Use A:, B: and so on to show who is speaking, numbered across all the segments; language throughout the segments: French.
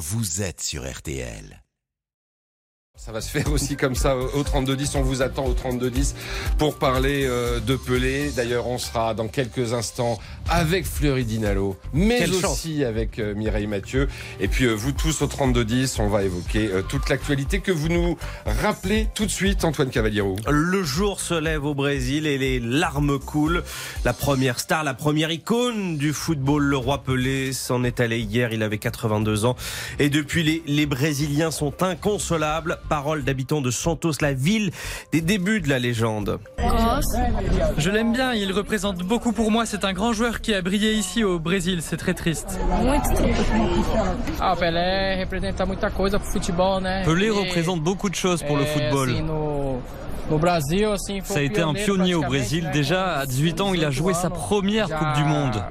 A: vous êtes sur RTL.
B: Ça va se faire aussi comme ça au 3210. On vous attend au 3210 pour parler euh, de Pelé. D'ailleurs, on sera dans quelques instants avec Fleury Dinalo, mais
C: Quelle
B: aussi avec euh, Mireille Mathieu. Et puis euh, vous tous au 3210, on va évoquer toute l'actualité que vous nous rappelez tout de suite, Antoine Cavaliero.
C: Le jour se lève au Brésil et les larmes coulent. La première star, la première icône du football, le roi Pelé, s'en est allé hier. Il avait 82 ans. Et depuis, les, les Brésiliens sont inconsolables. Parole d'habitants de Santos, la ville des débuts de la légende.
D: Je l'aime bien, il représente beaucoup pour moi. C'est un grand joueur qui a brillé ici au Brésil. C'est très triste.
E: Ah, Pelé E,
D: représente beaucoup de choses pour le
E: é,
D: football. Ça a été un pionnier au Brésil. Déjà, à 18 ans, il a joué sa première Coupe du Monde.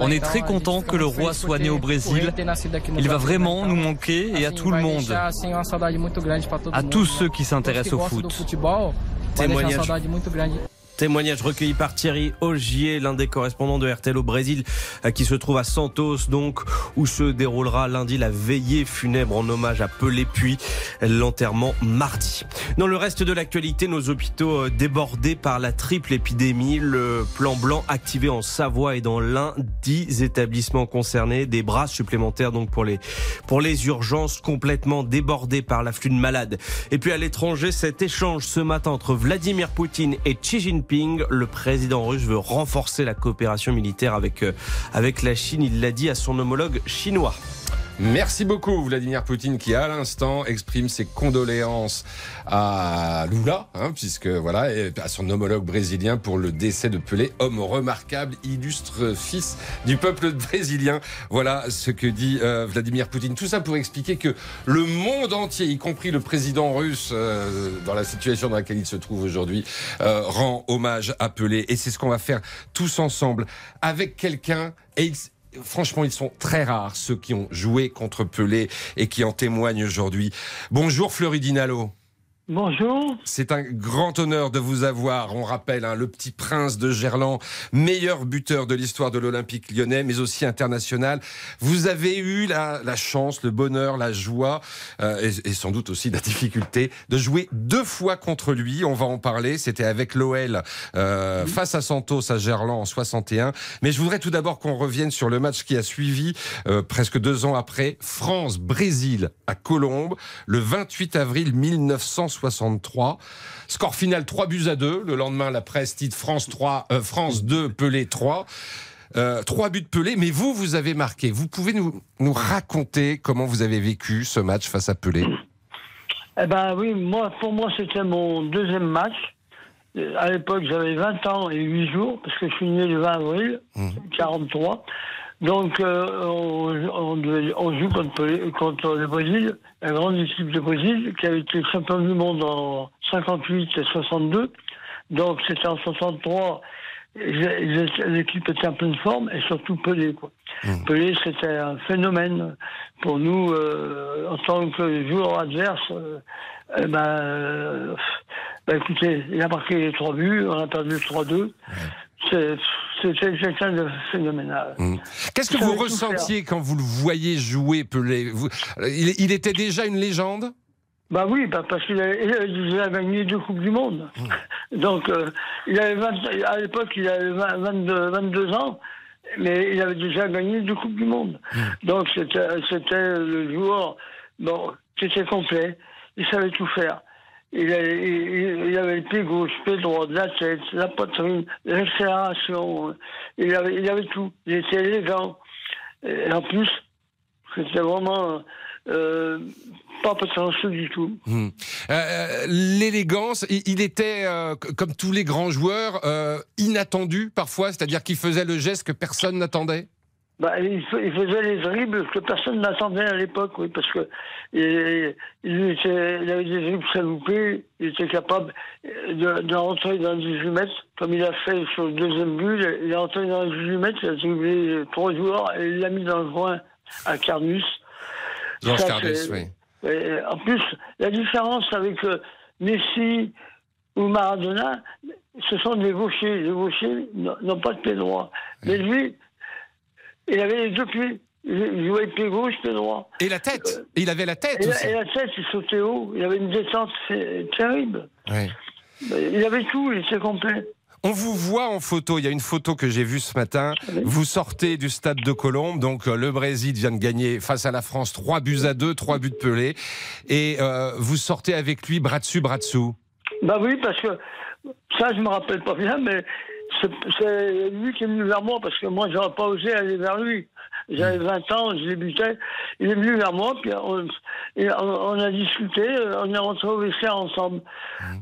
D: On est très content que le roi soit né au Brésil. Il va vraiment nous manquer et à tout le monde.
E: Uma saudade muito grande pra todo
D: À
E: mundo,
D: tous
E: né?
D: ceux qui
E: Todos
D: s'intéressent
E: que
D: au foot.
E: do futebol, vai deixar uma saudade muito grande.
C: Témoignage recueilli par Thierry Augier, l'un des correspondants de RTL au Brésil, euh, qui se trouve à Santos, donc, où se déroulera lundi la veillée funèbre en hommage à Pelé, puis l'enterrement mardi. Dans le reste de l'actualité, nos hôpitaux euh, débordés par la triple épidémie, le plan blanc activé en Savoie et dans l'un, 10 établissements concernés, des bras supplémentaires donc pour les, pour les urgences complètement débordées par l'afflux de malades. Et puis à l'étranger, cet échange ce matin entre Vladimir Poutine et Xi le président russe veut renforcer la coopération militaire avec, euh, avec la Chine, il l'a dit à son homologue chinois.
B: Merci beaucoup Vladimir Poutine qui à l'instant exprime ses condoléances à Lula, hein, puisque voilà, et à son homologue brésilien pour le décès de Pelé, homme remarquable, illustre fils du peuple brésilien. Voilà ce que dit euh, Vladimir Poutine. Tout ça pour expliquer que le monde entier, y compris le président russe, euh, dans la situation dans laquelle il se trouve aujourd'hui, euh, rend hommage à Pelé. Et c'est ce qu'on va faire tous ensemble avec quelqu'un. Franchement, ils sont très rares, ceux qui ont joué contre Pelé et qui en témoignent aujourd'hui. Bonjour Fleury Dinalo.
F: Bonjour.
B: C'est un grand honneur de vous avoir. On rappelle, hein, le petit prince de Gerland, meilleur buteur de l'histoire de l'Olympique lyonnais, mais aussi international. Vous avez eu la, la chance, le bonheur, la joie euh, et, et sans doute aussi la difficulté de jouer deux fois contre lui. On va en parler. C'était avec l'OL euh, face à Santos à Gerland en 61. Mais je voudrais tout d'abord qu'on revienne sur le match qui a suivi euh, presque deux ans après France-Brésil à Colombes le 28 avril 1963. Score final 3 buts à 2. Le lendemain, la presse titre France 3, euh, France 2, Pelé 3. Euh, trois buts de Pelé, mais vous, vous avez marqué. Vous pouvez nous, nous raconter comment vous avez vécu ce match face à Pelé
F: Eh ben oui, moi, pour moi, c'était mon deuxième match. Euh, À l'époque, j'avais 20 ans et 8 jours, parce que je suis né le 20 avril, 43. Donc, euh, on, on on joue contre, Pelé- contre le Brésil, la grande équipe de Brésil, qui avait été champion du monde en 58 et 62. Donc, c'était en 63. et j'ai- j'ai- L'équipe était en pleine forme, et surtout Pelé. Quoi. Pelé, c'était un phénomène pour nous, euh, en tant que joueur adverse. euh, eh ben, euh, ben, écoutez, il a marqué les trois buts, on a perdu 3-2. C'est- quelqu'un de phénoménal.
B: Qu'est-ce que vous ressentiez quand vous le voyez jouer Pelé Vous- il, il était déjà une légende?
F: Bah oui, bah parce qu'il a, il a déjà gagné deux Coupes du Monde. Donc, euh, il avait 20 à l'époque, il avait 20 22, 22 ans, mais il avait déjà gagné deux Coupes du Monde. Donc, c'était c'était le joueur bon, qui était complet, il savait tout faire. Il, a- il- il avait le pied gauche, le pied droit, la tête, la poitrine, l'accélération. Il avait, il avait tout. Il était élégant. Et en plus, c'était vraiment euh, pas prétentieux du tout.
B: Hmm. Euh, L'élégance, il, était, euh, comme tous les grands joueurs, euh, inattendu parfois, c'est-à-dire qu'il faisait le geste que personne n'attendait?
F: Bah, il, fa- il faisait les dribbles que personne n'attendait à l'époque, oui, parce que il, il était- il avait des dribbles chaloupés, il était capable de, de rentrer dans les 18 mètres, comme il a fait sur le deuxième but, il est rentré dans les 18 mètres, il a dribblé trois joueurs et il l'a mis dans le coin à Carnus. Ça,
B: Cardus,
F: c'est-
B: oui.
F: Et en plus, la différence avec euh, Messi ou Maradona, ce sont des gauchers. Les gauchers n'ont pas de pied droit. Mais lui, il avait les deux pieds. Il jouait pied gauche, pied droit.
B: Et la tête Et il avait la tête
F: Et la,
B: aussi.
F: et la tête, il sautait haut. Il avait une descente terrible.
B: Ouais.
F: Il avait tout, il était complet.
B: On vous voit en photo. Il y a une photo que j'ai vue ce matin. Vous sortez du stade de Colombe. Donc, euh, le Brésil vient de gagner face à la France 3 buts à 2, 3 buts de Pelé. Et euh, vous sortez avec lui bras dessus, bras dessous.
F: Bah oui, parce que ça, je me rappelle pas bien, mais c'est lui qui est venu vers moi, parce que moi, j'aurais pas osé aller vers lui. J'avais
B: Mm.
F: 20 ans, je débutais. Il est venu vers moi, puis on, et on, on a discuté, on est rentré au vestiaire ensemble.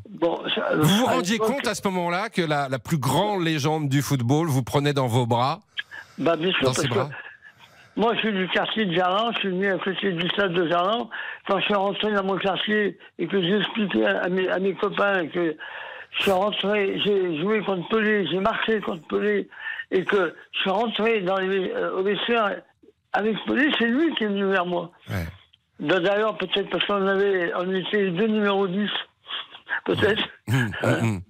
F: Bon, ça-
B: Mm. Vous vous rendiez compte à ce moment-là que la, la plus grande légende du football vous prenait dans vos bras,
F: bah, bien sûr,
B: dans
F: parce
B: ses
F: que
B: bras
F: Moi, je suis du quartier de Jarlan, je suis venu à côté du stade de Jarlan. Quand je suis rentré dans mon quartier et que j'ai expliqué à mes, à mes copains que je suis rentré, j'ai joué contre Pelé, j'ai marqué contre Pelé, et que je suis rentré dans les, euh, au vestiaire avec Pelé, c'est lui qui est venu vers moi.
B: Ouais.
F: D'ailleurs, peut-être parce qu'on avait, on était les deux numéros 10, peut-être.
B: Hum, hum, hum.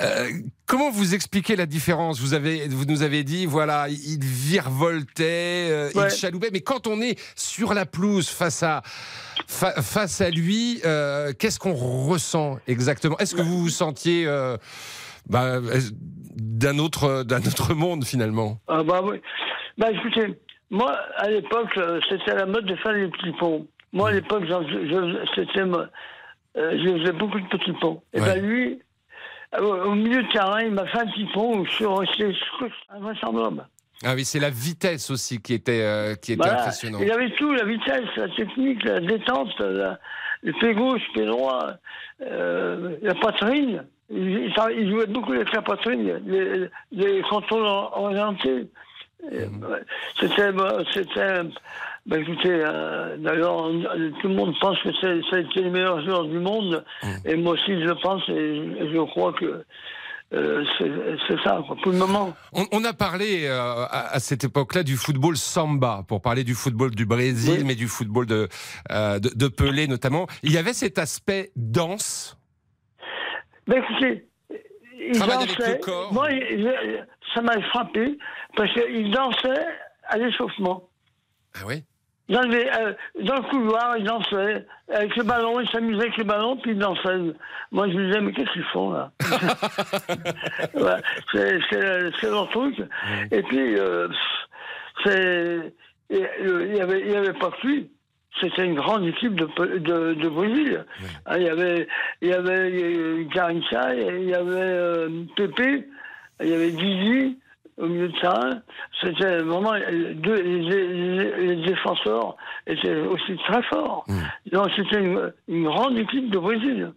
B: Euh, comment vous expliquez la différence? Vous, avez, vous nous avez dit, voilà, il virevoltait, euh, il chaloupait, mais quand on est sur la pelouse face à, fa- face à lui, euh, qu'est-ce qu'on ressent exactement? Est-ce que vous vous sentiez bah, d'un autre, d'un autre monde finalement?
F: Ah bah oui. Bah écoutez, moi à l'époque c'était la mode de faire les petits ponts. Moi à l'époque c'était euh, faisais beaucoup de petits ponts. Et
B: Ouais.
F: ben lui, euh, au milieu de terrain, il m'a fait un petit pont où je suis resté invraisemblable.
B: Ah oui, c'est la vitesse aussi qui était, euh, qui était
F: Voilà.
B: impressionnante.
F: Il avait tout, la vitesse, la technique, la détente, la- le pied gauche, pied droit, euh, la poitrine. Il, jouait beaucoup avec la poitrine, les, les contrôles or- orientés. Ouais, C'était, bah, c'était, bah, écoutez, euh, d'ailleurs, on- tout le monde pense que c'est, ça a été le meilleur joueur du monde,
B: Mhm.
F: et moi aussi je pense, et je, crois que euh, c'est, c'est ça, quoi, pour le moment.
B: On, on a parlé euh, à, à cette époque-là du football samba, pour parler du football du Brésil,
F: Oui.
B: mais du football de, euh, de, de Pelé notamment. Il y avait cet aspect danse?
F: Ben écoutez, il
B: Travaille avec
F: dansait.
B: le corps.
F: Moi, je- ça m'a frappé parce qu'il dansait à l'échauffement.
B: Ah oui?
F: Dans, les, euh, dans le couloir, il dansait. Avec le ballon, il s'amusait avec le ballon, puis il dansait. Moi, je me disais, mais qu'est-ce qu'ils font, là? Ouais, C'est c'est- c'est leur truc. Et puis, euh, c'est... euh, Il n'y avait, avait pas que lui. C'était une grande équipe de, de, de Brésil. Il y avait, il y avait Garincha, il y avait euh, Pépé, il y avait Didi au milieu de terrain. C'était vraiment euh, deux, les, défenseurs étaient aussi très forts. Donc c'était une, une grande équipe de Brésil.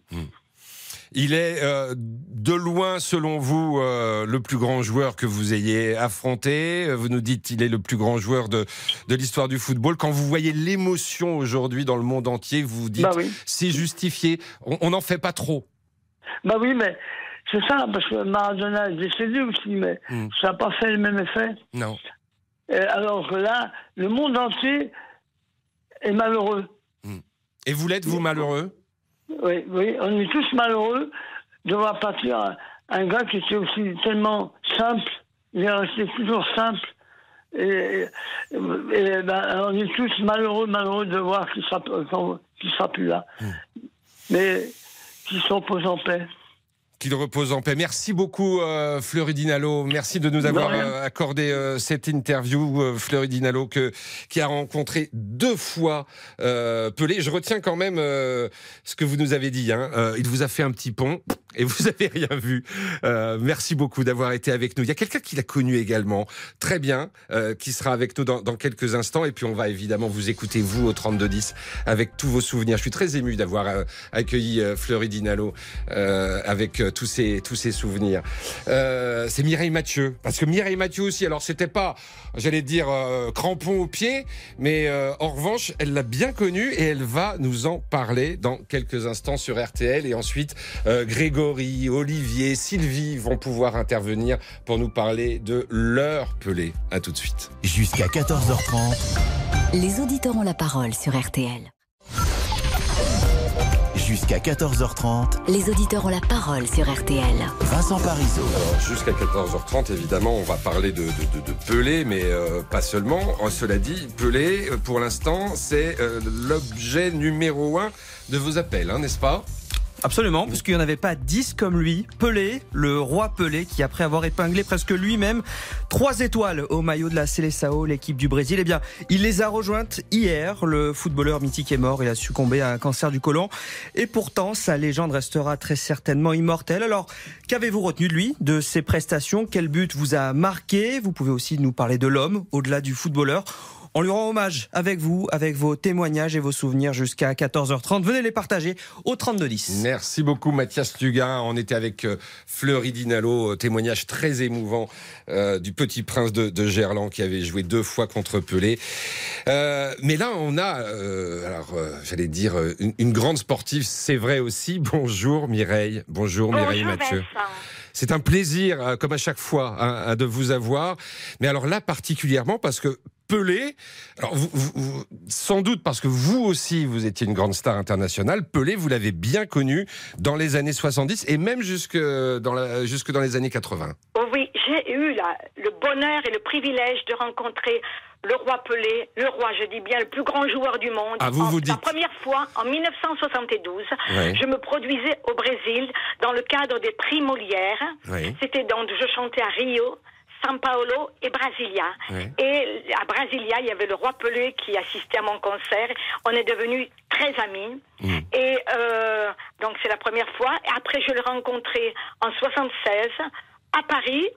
B: Il est euh, de loin, selon vous, euh, le plus grand joueur que vous ayez affronté. Vous nous dites qu'il est le plus grand joueur de, de l'histoire du football. Quand vous voyez l'émotion aujourd'hui dans le monde entier, vous vous dites
F: Bah oui.
B: c'est justifié. On n'en fait pas trop.
F: Bah oui, mais c'est ça, parce que Maradona est décédé aussi, mais
B: Mm.
F: ça n'a pas fait le même effet.
B: Non.
F: Et alors que là, le monde entier est malheureux.
B: Et vous l'êtes, vous, malheureux?
F: Oui, oui, on est tous malheureux de voir partir un, un gars qui était aussi tellement simple, il est resté toujours simple. Et, et- et ben, on est tous malheureux, malheureux de voir qu'il sera, qu'il sera plus là. Mais qu'il se repose en paix.
B: Qu'il repose en paix. Merci beaucoup, euh, Fleury Dinalo. Merci de nous avoir euh, accordé euh, cette interview, euh, Fleury Dinalo, que, qui a rencontré deux fois euh, Pelé. Je retiens quand même euh, ce que vous nous avez dit. Hein. Euh, il vous a fait un petit pont et vous avez rien vu. Euh, merci beaucoup d'avoir été avec nous. Il y a quelqu'un qui l'a connu également, très bien, euh, qui sera avec nous dans, dans quelques instants. Et puis on va évidemment vous écouter, vous, au 3210, avec tous vos souvenirs. Je suis très ému d'avoir euh, accueilli euh, Fleury Dinalo euh, avec euh, tous ces tous ces souvenirs. C'est Mireille Mathieu, parce que Mireille Mathieu aussi. Alors c'était pas, j'allais dire crampon au pied, mais en revanche, elle l'a bien connu et elle va nous en parler dans quelques instants sur RTL. Et ensuite, euh, Grégory, Olivier, Sylvie vont pouvoir intervenir pour nous parler de leur Pelé. À tout de suite.
A: Jusqu'à 14h30,
G: Les auditeurs ont la parole sur RTL.
A: Jusqu'à 14h30,
G: Les auditeurs ont la parole sur RTL.
A: Vincent Parisot.
B: Alors, Jusqu'à 14h30, évidemment, on va parler de, de, de- de Pelé, mais euh, pas seulement. Oh, cela dit, Pelé, euh, pour l'instant, c'est euh, l'objet numéro un de vos appels, hein, n'est-ce pas?
C: Absolument, puisqu'il n'y en avait pas 10 comme lui. Pelé, le roi Pelé, qui après avoir épinglé presque lui-même trois étoiles au maillot de la Seleção, l'équipe du Brésil, eh bien, il les a rejointes hier. Le footballeur mythique est mort, il a succombé à un cancer du côlon. Et pourtant, sa légende restera très certainement immortelle. Alors, qu'avez-vous retenu de lui, de ses prestations? Quel but vous a marqué? Vous pouvez aussi nous parler de l'homme, au-delà du footballeur. On lui rend hommage avec vous, avec vos témoignages et vos souvenirs jusqu'à 14h30. Venez les partager au 3210.
B: Merci beaucoup Mathias Luguin. On était avec euh, Fleury Dinalo, euh, témoignage très émouvant euh, du petit prince de, de Gerland qui avait joué deux fois contre Pelé. Euh, mais là, on a, euh, alors euh, j'allais dire, une, une grande sportive, c'est vrai aussi. Bonjour Mireille. Bonjour, Mireille Mathieu. C'est un plaisir, comme à chaque fois, hein, hein, de vous avoir. Mais alors là, particulièrement parce que Pelé, alors vous- vous- vous- sans doute parce que vous aussi, vous étiez une grande star internationale, Pelé, vous l'avez bien connu dans les années 70 et même jusque dans, la- jusque dans les années 80.
H: Oh oui, j'ai eu la- le bonheur et le privilège de rencontrer le roi Pelé, le roi, je dis bien, le plus grand joueur du monde.
B: Ah, vous
H: En-
B: vous
H: La
B: dites.
H: première fois, en 1972,
B: Ouais.
H: je me produisais au Brésil dans le cadre des prix Molière.
B: Oui.
H: C'était donc, je chantais à Rio. São Paulo et Brasilia. Et à Brasilia, il y avait le roi Pelé qui assistait à mon concert. On est devenus très amis.
B: Mm.
H: Et euh, donc c'est la première fois. Et après, je l'ai rencontré en 76 à Paris.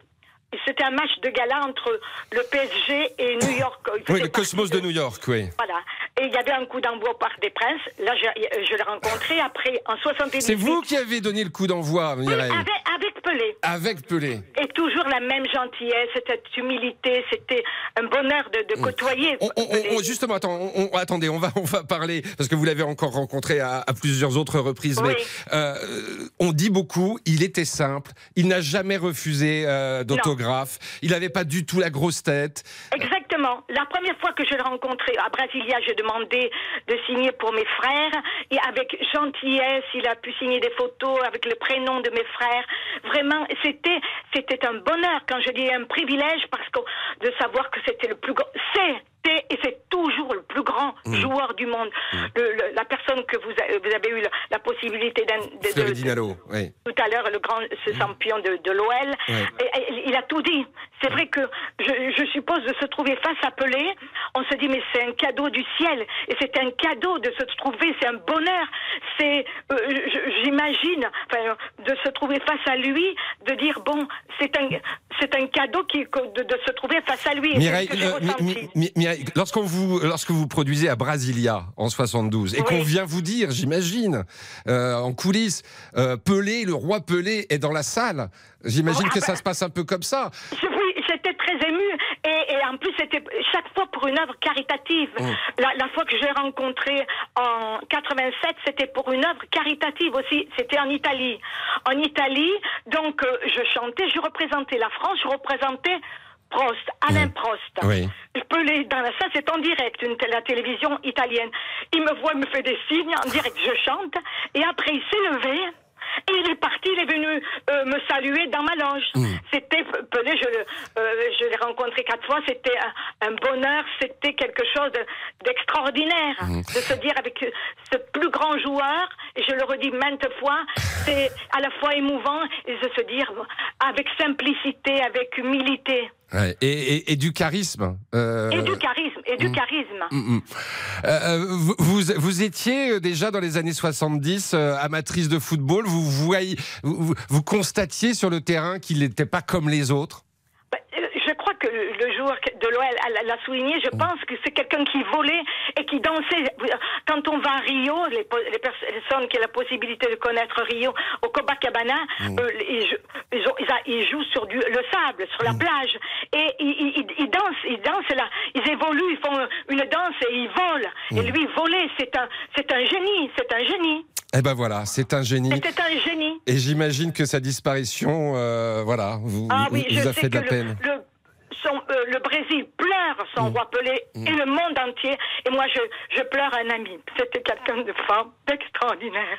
H: C'était un match de gala entre le PSG et New York.
B: Oui, le Cosmos de New York, oui.
H: Voilà. Et il y avait un coup d'envoi au Parc des Princes. Là, je, je l'ai rencontré. Après, en 78.
B: C'est vous qui avez donné le coup d'envoi,
H: Oui,
B: Mireille.
H: avec, avec Pelé.
B: Avec Pelé.
H: Et toujours la même gentillesse, cette humilité. C'était un bonheur de, de côtoyer.
B: On- on-
H: Pelé.
B: on- justement, attends, attendez, on va, on va parler, parce que vous l'avez encore rencontré à, à plusieurs autres reprises,
H: Oui.
B: mais euh, on dit beaucoup, il était simple, il n'a jamais refusé euh, d'autographe, il n'avait pas du tout la grosse tête.
H: Exactement. La première fois que je l'ai rencontré à Brasilia, j'ai demandé de signer pour mes frères et avec gentillesse, il a pu signer des photos avec le prénom de mes frères. Vraiment, c'était c'était un bonheur quand je dis un privilège parce que de savoir que c'était le plus grand. C'était et c'est toujours le plus grand
B: Mmh.
H: joueur du monde. Le- le- la personne que vous, a- vous avez eu la, la possibilité d'un-
B: oui.
H: tout à l'heure, le grand ce champion de, de l'OL.
B: Ouais.
H: Et- et Il a tout dit. C'est vrai que je, je suppose de se trouver face à Pelé, on se dit mais c'est un cadeau du ciel et c'est un cadeau de se trouver, c'est un bonheur. C'est, euh, j'imagine, enfin, de se trouver face à lui, de dire bon, c'est un, c'est un cadeau qui de, de se trouver face à lui.
B: Mireille, lorsqu'on vous, lorsque vous produisez à Brasilia en 72 et
H: Oui.
B: qu'on vient vous dire, j'imagine, euh, en coulisses, euh, Pelé, le roi Pelé est dans la salle, j'imagine
H: Oh, ah
B: que
H: bah-
B: ça se passe un peu comme ça.
H: Oui, j'étais très émue et, et en plus c'était chaque fois pour une œuvre caritative. La, la fois que j'ai rencontré en 87, c'était pour une œuvre caritative aussi. C'était en Italie. En Italie, donc euh, je chantais, je représentais la France, je représentais Prost, Alain
B: Mm.
H: Prost.
B: Oui.
H: Je peux les dans la salle, c'est en direct, une, la télévision italienne. Il me voit, il me fait des signes en direct, je chante et après il s'est levé. Et il est parti, il est venu euh, me saluer dans ma loge. C'était Pelé, je, euh, je l'ai rencontré quatre fois, c'était un, un bonheur, c'était quelque chose de- d'extraordinaire de se dire avec ce plus grand joueur, et je le redis maintes fois, c'est à la fois émouvant et de se dire avec simplicité, avec humilité.
B: Ouais, Et, et- et du charisme. euh,
H: Et du charisme, et du
B: mm.
H: charisme.
B: Mm, mm. Euh, vous, vous, vous étiez euh, déjà dans les années 70 euh, amatrice de football. Vous, voyez, vous, vous- vous constatiez sur le terrain qu'il n'était pas comme les autres?
H: Bah, euh, Je crois que le le joueur de l'OL l'a souligné. Je pense que c'est quelqu'un qui volait et qui dansait. Quand on va à Rio, les, les personnes qui ont la possibilité de connaître Rio, au Copacabana, euh, ils, ils ont- ils a- ils jouent sur du, le sable, sur la plage. Et ils, ils- ils dansent, ils dansent là. Ils évoluent, ils font une danse et ils volent. Et lui, voler, c'est un, c'est un génie, c'est un génie.
B: Eh ben voilà, c'est un génie.
H: C'était un génie.
B: Et j'imagine que sa disparition, euh, voilà, vous,
H: Ah oui,
B: vous a fait de la peine.
H: le, son- euh, le Brésil pleure son roi Pelé et le monde entier. Et moi, je, je pleure un ami. C'était quelqu'un de fort, d'extraordinaire.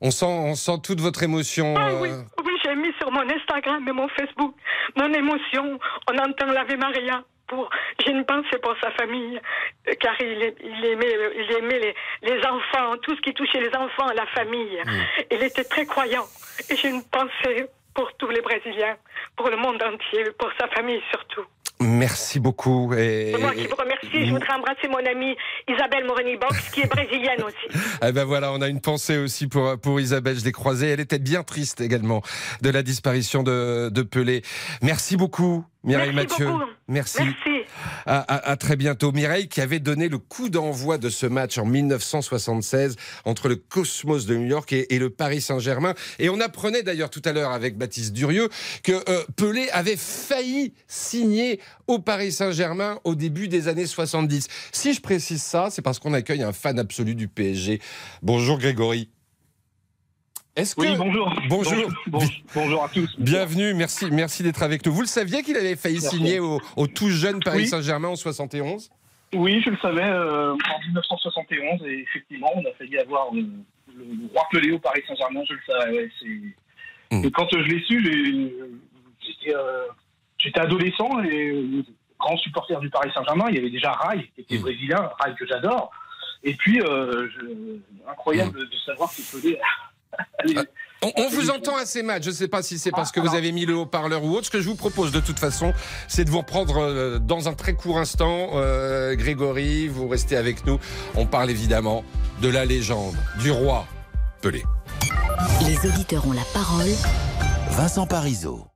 B: On sent, on sent toute votre émotion.
H: Ah
B: euh,
H: oui, oui, j'ai mis sur mon Instagram et mon Facebook mon émotion. On entend l'Ave Maria. Pour, j'ai une pensée pour sa famille, euh, car il, aimait, il aimait les, les enfants, tout ce qui touchait les enfants, la famille. Il était très croyant. Et j'ai une pensée pour tous les Brésiliens, pour le monde entier, pour sa famille surtout.
B: Merci beaucoup. Et,
H: C'est moi qui vous remercie. Je voudrais embrasser mon amie Isabelle Morini-Box, qui est brésilienne aussi.
B: Eh ben voilà, on a une pensée aussi pour, pour Isabelle, je l'ai croisée. Elle était bien triste également de la disparition de, de Pelé. Merci beaucoup, Mireille
H: Merci
B: Mathieu.
H: beaucoup.
B: Merci.
H: Merci.
B: À, très bientôt. Mireille qui avait donné le coup d'envoi de ce match en 1976 entre le Cosmos de New York et, et le Paris Saint-Germain. Et on apprenait d'ailleurs tout à l'heure avec Baptiste Durieux que euh, Pelé avait failli signer au Paris Saint-Germain au début des années 70. Si je précise ça, c'est parce qu'on accueille un fan absolu du PSG. Bonjour Grégory. Est-ce que...
I: Oui, bonjour.
B: Bonjour.
I: Bon- bonjour à tous.
B: Bienvenue, merci, merci d'être avec nous. Vous le saviez qu'il avait failli
I: Merci.
B: signer au, au tout jeune Paris
I: Oui.
B: Saint-Germain en 71
I: Oui, je le savais, euh, en 1971, et effectivement, on a failli avoir le, le roi Pelé au Paris Saint-Germain, je le savais. ouais, c'est-
B: Mm.
I: Et quand euh, je l'ai su, j'étais euh, j'étais adolescent et euh, grand supporter du Paris Saint-Germain. Il y avait déjà Rai, qui était
B: Mm.
I: brésilien, Rai que j'adore. Et puis, je- incroyable de, de savoir que Pelé
B: On, on vous entend assez mal. Je ne sais pas si c'est parce
I: Ah,
B: que vous avez mis le haut-parleur ou autre. Ce que je vous propose de toute façon, c'est de vous reprendre euh, dans un très court instant. Euh, Grégory, vous restez avec nous. On parle évidemment de la légende, du roi Pelé.
G: Les auditeurs ont la parole.
A: Vincent Parisot.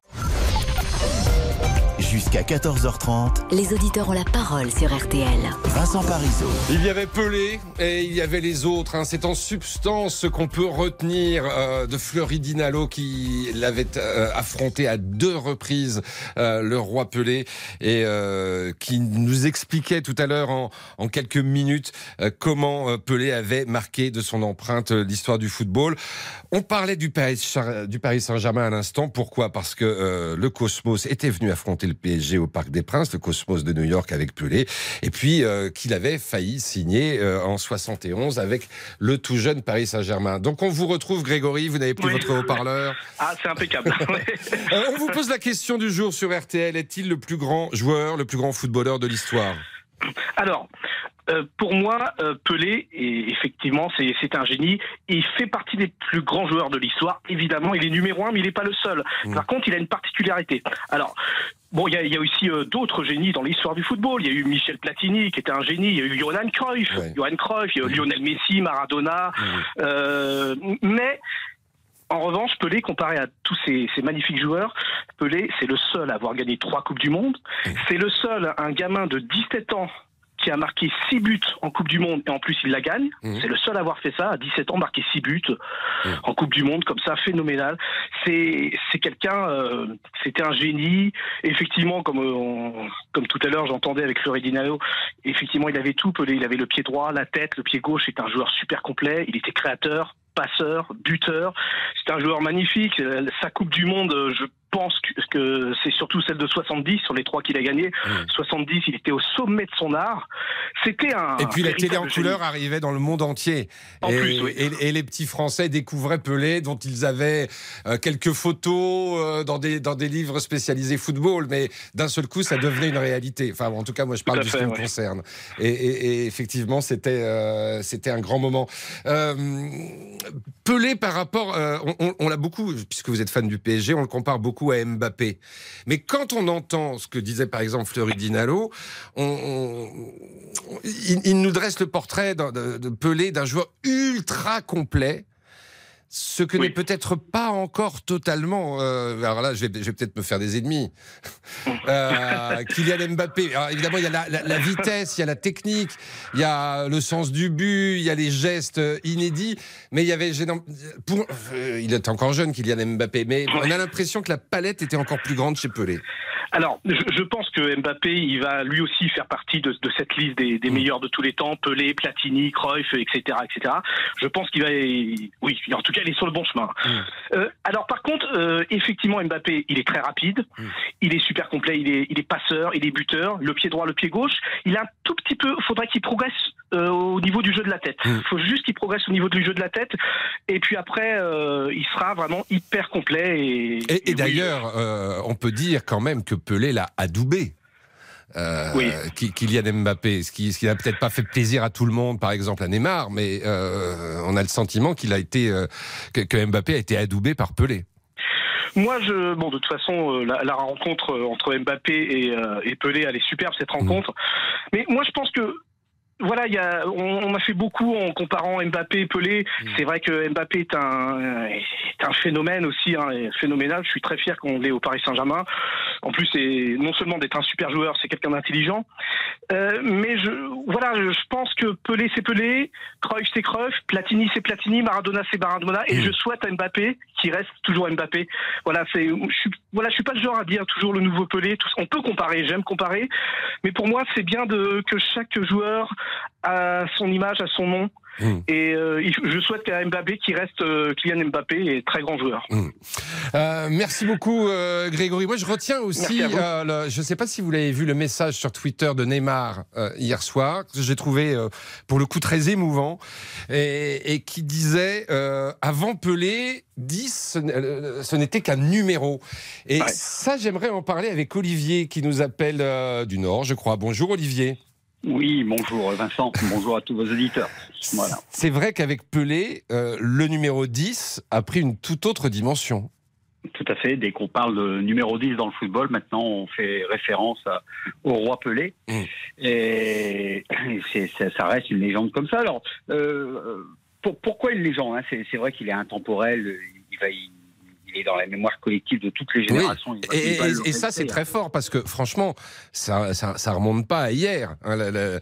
A: Jusqu'à 14h30,
G: Les auditeurs ont la parole sur RTL.
A: Vincent Parisot.
B: Il y avait Pelé et il y avait les autres. hein. C'est en substance ce qu'on peut retenir euh, de Fleury Dinalo qui l'avait euh, affronté à deux reprises, euh, le roi Pelé, et euh, qui nous expliquait tout à l'heure en, en quelques minutes euh, comment euh, Pelé avait marqué de son empreinte euh, l'histoire du football. On parlait du Paris, du Paris Saint-Germain à l'instant. Pourquoi? Parce que euh, le Cosmos était venu affronter le PSG au Parc des Princes, le Cosmos de New York avec Pelé, et puis euh, qu'il avait failli signer euh, en 71 avec le tout jeune Paris Saint-Germain. Donc on vous retrouve, Grégory, vous n'avez plus
I: Oui.
B: votre haut-parleur.
I: Ah, c'est impeccable.
B: Euh, on vous pose la question du jour sur RTL. Est-il le plus grand joueur, le plus grand footballeur de l'histoire?
I: Alors, euh, pour moi, euh, Pelé, et effectivement, c'est un génie. Il fait partie des plus grands joueurs de l'histoire. Évidemment, il est numéro un, mais il n'est pas le seul.
B: Mm.
I: Par contre, il a une particularité. Alors, bon, il y a, il y a aussi euh, d'autres génies dans l'histoire du football. Il y a eu Michel Platini, qui était un génie. Il y a eu Johan Cruyff,
B: Ouais.
I: Johan Cruyff, il y a eu Lionel Messi, Maradona. Euh, mais en revanche, Pelé, comparé à tous ces, ces magnifiques joueurs, Pelé, c'est le seul à avoir gagné trois Coupes du Monde. C'est le seul, un gamin de 17 ans qui a marqué 6 buts en Coupe du Monde et en plus il la gagne.
B: Mhm.
I: C'est le seul à avoir fait ça, à 17 ans, marqué 6 buts
B: Mhm.
I: en Coupe du Monde, comme ça, phénoménal. C'est quelqu'un, euh, c'était un génie. Effectivement, comme, euh, on- comme tout à l'heure, j'entendais avec Fleury Dinalo, effectivement, il avait tout. Pelé, il avait le pied droit, la tête, le pied gauche. C'est un joueur super complet. Il était créateur, passeur, buteur. C'est un joueur magnifique. Euh, Sa Coupe du Monde, je pense que, c'est surtout celle de 70 sur les trois qu'il a gagné.
B: Mhm.
I: 70, il était au sommet de son art. C'était un.
B: Et puis la télé en couleur arrivait dans le monde entier.
I: En
B: et,
I: plus, oui.
B: et- et les petits Français découvraient Pelé, dont ils avaient euh, quelques photos euh, dans, des, dans des livres spécialisés football, mais d'un seul coup, ça devenait une réalité. Enfin, en tout cas, moi, je parle de ce qui me
I: ouais.
B: concerne. Et, effectivement, c'était euh, c'était un grand moment. Pelé, par rapport, on, on- on l'a beaucoup, puisque vous êtes fan du PSG, on le compare beaucoup à Mbappé. Mais quand on entend ce que disait par exemple Fleury Dinalo, on, il, nous dresse le portrait de, de Pelé d'un joueur ultra complet. Ce que
I: Oui.
B: n'est peut-être pas encore totalement. euh, alors là, je vais, peut-être me faire des ennemis. Euh, Kylian Mbappé. Alors évidemment, il y a la, la- la vitesse, il y a la technique, il y a le sens du but, il y a les gestes euh, inédits. Mais il y avait. Pour, euh, il est encore jeune, Kylian Mbappé, mais on a l'impression que la palette était encore plus grande chez Pelé.
I: Alors, je, pense que Mbappé, il va lui aussi faire partie de, de cette liste des, des
B: Mm.
I: meilleurs de tous les temps, Pelé, Platini, Cruyff, etc., etc. Je pense qu'il va, oui, en tout cas, il est sur le bon chemin.
B: Mm.
I: Euh, alors, par contre, euh, effectivement, Mbappé, il est très rapide,
B: Mm.
I: il est super complet, il est, il est passeur, il est buteur, le pied droit, le pied gauche. Il a un tout petit peu, faudrait qu'il progresse euh, au niveau du jeu de la tête. Il faut juste qu'il progresse au niveau du jeu de la tête. Et puis après, il sera vraiment hyper complet. Et,
B: Et, et
I: oui,
B: d'ailleurs, on peut dire quand même que Pelé l'a adoubé. Euh,
I: Oui.
B: Kylian Mbappé, ce qui, ce qui n'a peut-être pas fait plaisir à tout le monde, par exemple à Neymar, mais euh, on a le sentiment qu'il a été euh, que, que Mbappé a été adoubé par Pelé.
I: Moi, je, bon, de toute façon, euh, la, la rencontre entre Mbappé et, et Pelé, elle est superbe cette rencontre. Mais moi, je pense que voilà, il y a, on, on a fait beaucoup en comparant Mbappé et Pelé. C'est vrai que Mbappé est un, est un phénomène aussi, hein, phénoménal. Je suis très fier qu'on l'ait au Paris Saint-Germain. En plus, c'est non seulement d'être un super joueur, c'est quelqu'un d'intelligent. Euh, mais je, voilà, je pense que Pelé c'est Pelé, Cruyff c'est Cruyff, Platini c'est Platini, Maradona c'est Maradona, et je souhaite à Mbappé qui reste toujours Mbappé. Voilà, c'est, je suis, voilà, je suis pas le genre à dire toujours le nouveau Pelé. Tout, on peut comparer, j'aime comparer, mais pour moi c'est bien de que chaque joueur a son image, a son nom.
B: Mm.
I: Et euh, je souhaite à Mbappé qui reste euh, Kylian Mbappé et très grand joueur.
B: Euh, merci beaucoup, euh, Grégory. Moi, je retiens aussi,
I: à
B: le- je ne sais pas si vous l'avez vu, le message sur Twitter de Neymar hier soir, que j'ai trouvé pour le coup très émouvant, et, et qui disait avant Pelé, 10, ce n'était qu'un numéro. Et
I: Ouais.
B: ça, j'aimerais en parler avec Olivier qui nous appelle du Nord, je crois. Bonjour, Olivier.
J: Oui, bonjour Vincent, bonjour à tous vos auditeurs. Voilà.
B: C'est vrai qu'avec Pelé, euh, le numéro 10 a pris une toute autre dimension.
J: Tout à fait. Dès qu'on parle de numéro 10 dans le football, maintenant on fait référence à- au roi Pelé.
B: Mm.
J: Et ça, ça reste une légende comme ça. Alors, euh, pour- pourquoi une légende hein? C'est, vrai qu'il est intemporel. Il, va, il, il est dans la mémoire collective de toutes les générations.
B: Et, ça, c'est très
J: hein.
B: fort parce que franchement, ça, ça, ça remonte pas à hier. hein, euh,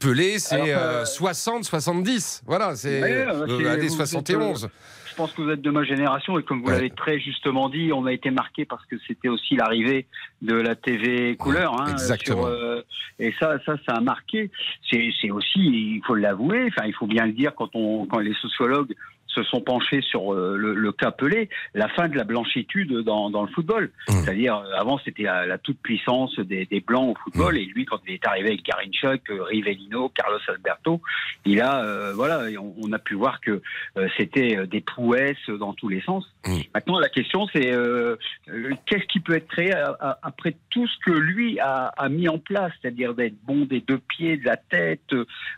B: Pelé, c'est
J: euh,
B: 60, 70. Voilà, c'est euh,
J: vous
B: 71.
J: Je pense que vous êtes de ma génération et comme vous
B: Ouais.
J: l'avez très justement dit, on a été marqué parce que c'était aussi l'arrivée de la TV couleur. hein,
B: exactement.
J: sur, euh, et ça, ça, ça a marqué. C'est c'est aussi, il faut l'avouer, enfin, il faut bien le dire quand on, quand les sociologues se sont penchés sur euh, le, le cas Pelé, la fin de la blanchitude dans, dans le football.
B: Mmh.
J: C'est-à-dire, euh, avant, c'était la, la toute puissance des, des Blancs au football,
B: Mmh.
J: et lui, quand il est arrivé avec Garinchuk, euh, Rivellino, Carlos Alberto, il a, euh, voilà, on, on a pu voir que euh, c'était des prouesses dans tous les sens.
B: Mm.
J: Maintenant, la question, c'est euh, qu'est-ce qui peut être créé à- à- après tout ce que lui a, a mis en place, c'est-à-dire d'être bon des deux pieds, de la tête,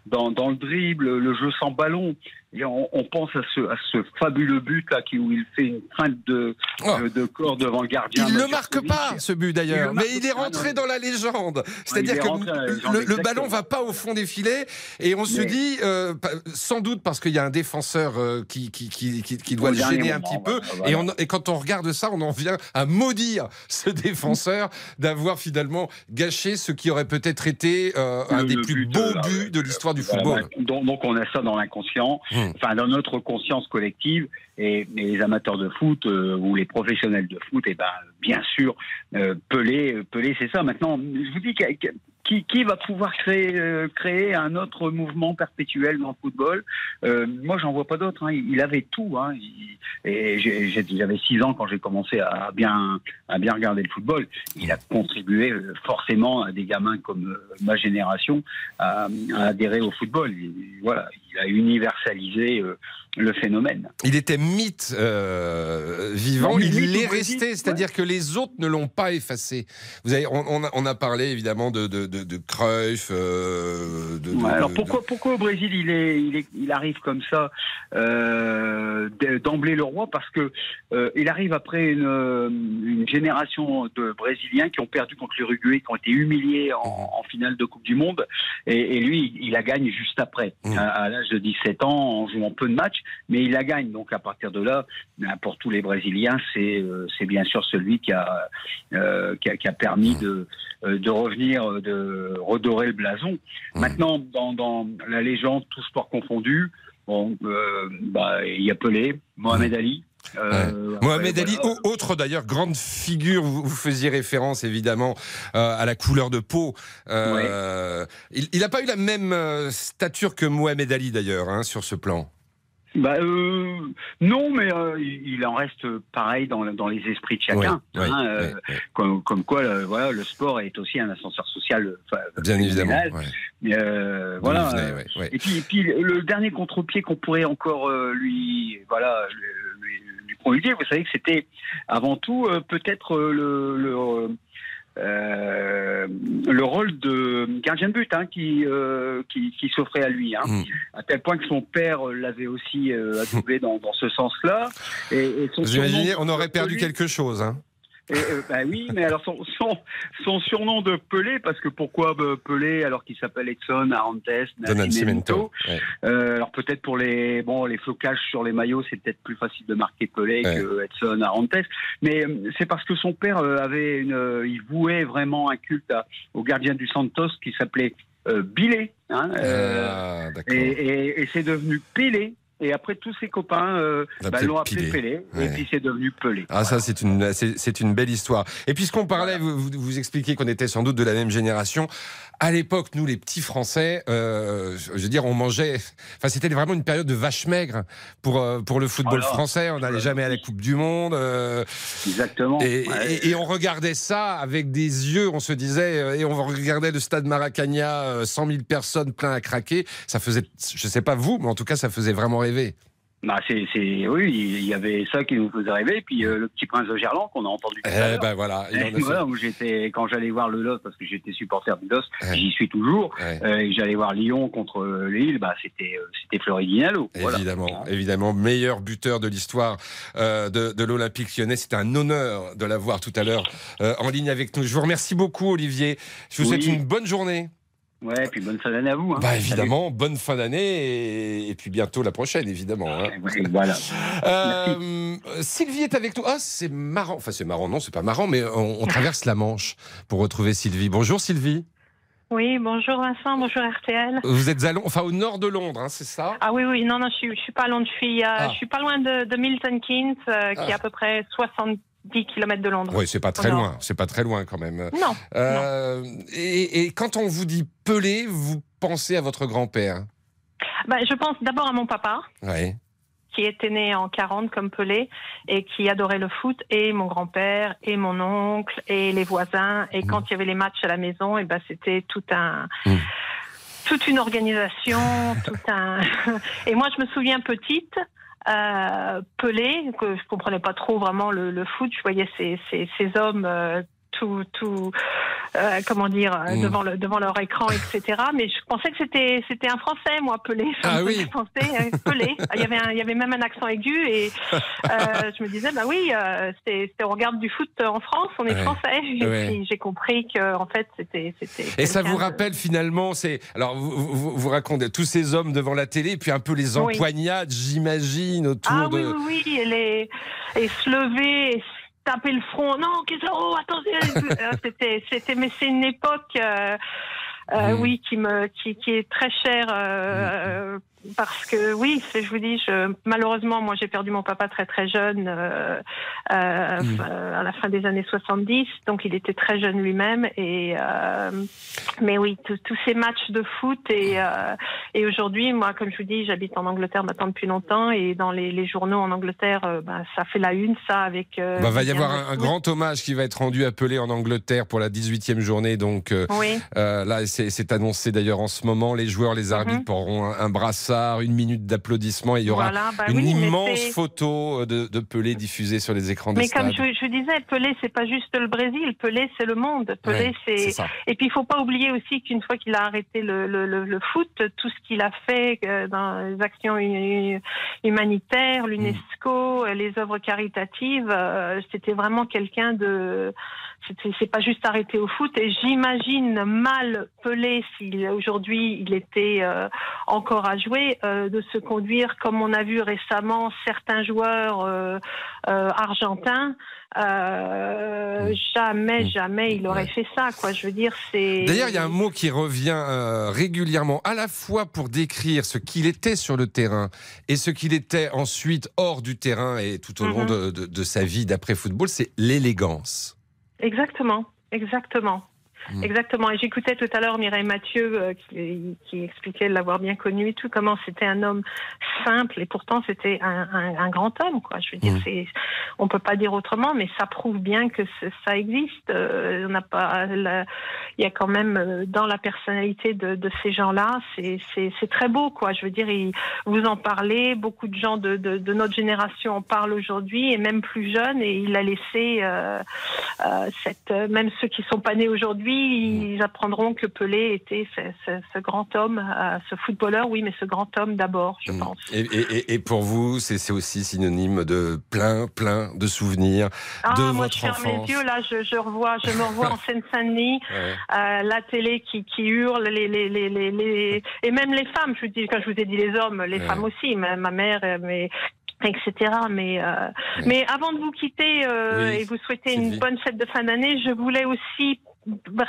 J: dans, dans le dribble, le jeu sans ballon. Et on, on pense à ce, à ce fabuleux but là qui, où il fait une feinte de,
B: Oh.
J: de, de corps devant le gardien.
B: Il ne marque pas ce but
J: Il
B: d'ailleurs,
J: le
B: mais il est rentré dans la légende. C'est-à-dire
J: est
B: que
J: légende,
B: le, le ballon va pas au fond des filets et on se dit, euh, sans doute parce qu'il y a un défenseur euh, qui, qui, qui, qui- qui doit le gêner un petit peu.
J: voilà,
B: Et,
J: voilà.
B: on, et quand on regarde ça, on en vient à maudire ce défenseur d'avoir finalement gâché ce qui aurait peut-être été euh, un
J: Le-
B: des plus beaux buts de l'histoire du football.
J: donc, donc on a ça dans l'inconscient,
B: Hmm.
J: Enfin dans notre conscience collective, et, et les amateurs de foot euh, ou les professionnels de foot, et ben bien sûr, euh, Pelé, euh, Pelé, c'est ça. Maintenant, je vous dis qui, qui va pouvoir créer, euh, créer un autre mouvement perpétuel dans le football Euh, Moi, j'en vois pas d'autre. hein. Il, avait tout. Hein. Il- et j'avais six ans quand j'ai commencé à bien, à bien regarder le football. Il a contribué euh, forcément à des gamins comme ma génération à, à adhérer au football. Il- voilà, il a universalisé euh, le phénomène.
B: Il était mythe euh, vivant,
J: Non,
B: il
J: au
B: l'est resté, c'est-à-dire que les autres ne l'ont pas effacé. Vous avez, on, on a, on a parlé évidemment de, de, de, de Cruyff, euh, de, de-
J: Ouais, alors pourquoi, pourquoi au Brésil il, est, il, est, il arrive comme ça d'emblée le roi? Parce que il arrive après une, une génération de Brésiliens qui ont perdu contre l'Uruguay, qui ont été humiliés en, en finale de Coupe du Monde, et, et lui il la gagne juste après, à, à l'âge de 17 ans, en jouant peu de matchs, mais il la gagne. Donc à partir de là, ben, pour tous les Brésiliens, c'est euh, c'est bien sûr celui qui a, euh, qui a, qui a permis de, euh, de revenir, de redorer le blason.
B: Mhm.
J: Maintenant, dans, dans la légende, tout sport confondu, bon, euh, bah, il y a Pelé, Mohamed Ali. Euh,
B: Mohamed Ali,
J: voilà.
B: autre d'ailleurs grande figure, vous, vous faisiez référence évidemment euh, à la couleur de peau. Euh, Il n'a pas eu la même stature que Mohamed Ali d'ailleurs hein, sur ce plan.
J: Bah non, mais il en reste pareil dans, dans les esprits de chacun. Hein. Comme, comme quoi, le, voilà, le sport est aussi un ascenseur social.
B: Bien évidemment.
J: Mais, voilà. Et puis, et puis le dernier contre-pied qu'on pourrait encore lui, voilà, lui, lui, lui prodiguer, vous savez que c'était avant tout euh, peut-être euh, le, le, euh, le rôle de gardien de but hein, qui, euh, qui, qui s'offrait à lui. Hein,
B: Mm.
J: À tel point que son père l'avait aussi euh, adoubé dans, dans ce sens-là. Et, et son
B: Vous
J: surnom
B: imaginez, on aurait perdu quelque chose. Hein.
J: Et, euh, bah oui, mais alors son, son, son surnom de Pelé, parce que pourquoi bah, Pelé alors qu'il s'appelle Edson Arantes
B: Nascimento. Ouais.
J: euh, alors peut-être pour les bon les flocages sur les maillots, c'est peut-être plus facile de marquer Pelé
B: Ouais.
J: que Edson Arantes, mais euh, c'est parce que son père euh, avait une, euh, il vouait vraiment un culte à- au gardien du Santos qui s'appelait euh, Bilé, hein, euh,
B: Ah,
J: et, et c'est devenu Pelé. Et après tous ses copains euh, bah, l'ont appelé
B: Pelé.
J: Pelé,
B: Ouais.
J: et puis c'est devenu Pelé.
B: Ah ça c'est une c'est une belle histoire. Et puisqu'on parlait, vous, vous, vous expliquiez qu'on était sans doute de la même génération. À l'époque, nous les petits Français, euh, je veux dire, on mangeait. Enfin, c'était vraiment une période de vache maigre pour euh, pour le football français. On n'allait jamais à la Coupe du Monde. euh,
J: Exactement.
B: et,
J: Ouais.
B: et- et on regardait ça avec des yeux. On se disait et on regardait le stade Maracana, euh, 100 000 personnes plein à craquer. Ça faisait, je sais pas vous, mais en tout cas, ça faisait vraiment rêver.
J: Bah, c'est, c'est, oui, il y avait ça qui nous faisait rêver, puis euh, le petit prince de Gerland qu'on a entendu tout
B: Eh ben voilà.
J: Et où j'étais, quand j'allais voir le LOS, parce que j'étais supporter du LOS,
B: Ouais.
J: j'y suis toujours,
B: Ouais.
J: euh, et j'allais voir Lyon contre euh, Lille, bah, c'était, euh, c'était Floridinello. Voilà.
B: Évidemment, évidemment, meilleur buteur de l'histoire euh, de, de l'Olympique lyonnais. C'était un honneur de l'avoir tout à l'heure en ligne avec nous. Je vous remercie beaucoup, Olivier. Je vous
J: Oui.
B: souhaite une bonne journée.
J: Ouais, puis bonne fin d'année à vous. Hein.
B: Bah évidemment, bonne fin d'année et, et puis bientôt la prochaine, évidemment. hein.
J: Ouais, voilà.
B: Euh, Sylvie est avec nous. Ah, c'est marrant. Enfin, c'est marrant, non, c'est pas marrant, mais on, on traverse la Manche pour retrouver Sylvie. Bonjour Sylvie.
K: Oui, bonjour Vincent, bonjour RTL.
B: Vous êtes à Londres, enfin au nord de Londres, hein, c'est ça?
K: Ah oui, oui, non, non, je suis, je suis pas loin, je suis, euh,
B: Ah.
K: je suis pas loin de, de Milton Keynes, euh, qui est
B: Ah.
K: à peu près 70 km de Londres.
B: Oui, c'est pas très loin. C'est pas très loin quand même.
K: Non.
B: Euh, et, et quand on vous dit Pelé, vous pensez à votre grand-père?
K: Bah, je pense d'abord à mon papa,
B: Oui.
K: qui était né en 40 comme Pelé, et qui adorait le foot, et mon grand-père, et mon oncle, et les voisins. Et quand il y avait les matchs à la maison, et ben c'était tout un.
B: Mm.
K: Toute une organisation, tout un. Et moi, je me souviens petite, Pelé, que je comprenais pas trop vraiment le, le foot. Je voyais ces, ces, ces hommes euh, tout, tout, euh, comment dire, euh,
B: Mm.
K: devant le, devant leur écran, etc. Mais je pensais que c'était, c'était un Français, moi, Pelé.
B: Ah
K: Je
B: oui.
K: pensais euh, Pelé. Il y avait, un- il y avait même un accent aigu et euh, je me disais, bah oui, c'est, c'est- on regarde du foot en France, on est
B: Ouais.
K: français.
B: Ouais.
K: j'ai compris que en fait, c'était, c'était.
B: Et ça vous
K: de-
B: rappelle finalement, c'est alors vous, vous, vous racontez tous ces hommes devant la télé, puis un peu les
K: Oui.
B: empoignades, j'imagine, autour
K: Ah
B: de.
K: oui, oui, oui, et, les, et se lever, et taper le front. Non, qu'est-ce que oh, attendez, Euh, c'était, c'était, mais c'est une époque, euh, euh, oui, qui me, qui, qui est très chère. euh, parce que oui, je vous dis, je, malheureusement, moi j'ai perdu mon papa très très jeune, euh, euh,
B: Mm.
K: à la fin des années 70, donc il était très jeune lui-même. Et euh, mais oui, tous ces matchs de foot et euh, et aujourd'hui, moi, comme je vous dis, j'habite en Angleterre maintenant depuis longtemps et dans les, les journaux en Angleterre, euh, bah, ça fait la une, ça avec. euh,
B: Bah, va y avoir un, grand hommage qui va être rendu à Pelé en Angleterre pour la 18e journée. Donc euh,
K: Oui.
B: euh, là, c'est annoncé d'ailleurs en ce moment. Les joueurs, les arbitres
K: Mhm.
B: auront un, un brassard, une minute d'applaudissement et il y aura
K: Voilà, bah
B: une
K: oui, mais
B: immense photo de, de Pelé diffusée sur les écrans des
K: Mais
B: stades.
K: comme je, je disais, Pelé, c'est pas juste le Brésil. Pelé, c'est le monde. Pelé,
B: Ouais, c'est.
K: Et puis, il faut pas oublier aussi qu'une fois qu'il a arrêté le, le, le, le foot, tout ce qu'il a fait euh, dans les actions hu- humanitaires, l'UNESCO, euh, les œuvres caritatives, euh, c'était vraiment quelqu'un de. C'est pas juste arrêté au foot. Et j'imagine mal Pelé, s'il aujourd'hui il était euh, encore à jouer, euh, de se conduire comme on a vu récemment certains joueurs euh, euh, argentins. Euh, Jamais, jamais il aurait fait ça. Quoi, je veux dire, c'est.
B: D'ailleurs, il y a un mot qui revient euh, régulièrement, à la fois pour décrire ce qu'il était sur le terrain et ce qu'il était ensuite hors du terrain et tout au long
K: Mhm.
B: de, de- de sa vie d'après football, c'est l'élégance.
K: Exactement, exactement. Mm. Exactement. Et j'écoutais tout à l'heure Mireille Mathieu euh, qui, qui, expliquait l'avoir bien connu et tout, comment c'était un homme simple et pourtant c'était un, un, un, grand homme. Quoi. Je veux dire, mm. c'est, on peut pas dire autrement, mais ça prouve bien que ça existe. Euh, on n'a pas, il y a quand même euh, dans la personnalité de, de ces gens-là, c'est, très beau. Quoi. Je veux dire, il, vous en parlez, beaucoup de gens de, de, de, notre génération en parlent aujourd'hui et même plus jeunes. Et il a laissé euh, cette, même ceux qui sont pas nés aujourd'hui ils apprendront que Pelé était ce, grand homme, euh, ce footballeur, oui, mais ce grand homme d'abord, je mm. pense.
B: Et, pour vous, c'est aussi synonyme de plein, plein de souvenirs ah, de
K: moi,
B: votre
K: je ferme les yeux, là, je, revois, je me revois en Seine-Saint-Denis, euh, la télé qui, hurle, les, les, les, et même les femmes, je vous dis, quand je vous ai dit les hommes, les femmes aussi, ma, ma mère, euh, mais etc. Mais mais avant de vous quitter et vous souhaiter une bonne fête de fin d'année, je voulais aussi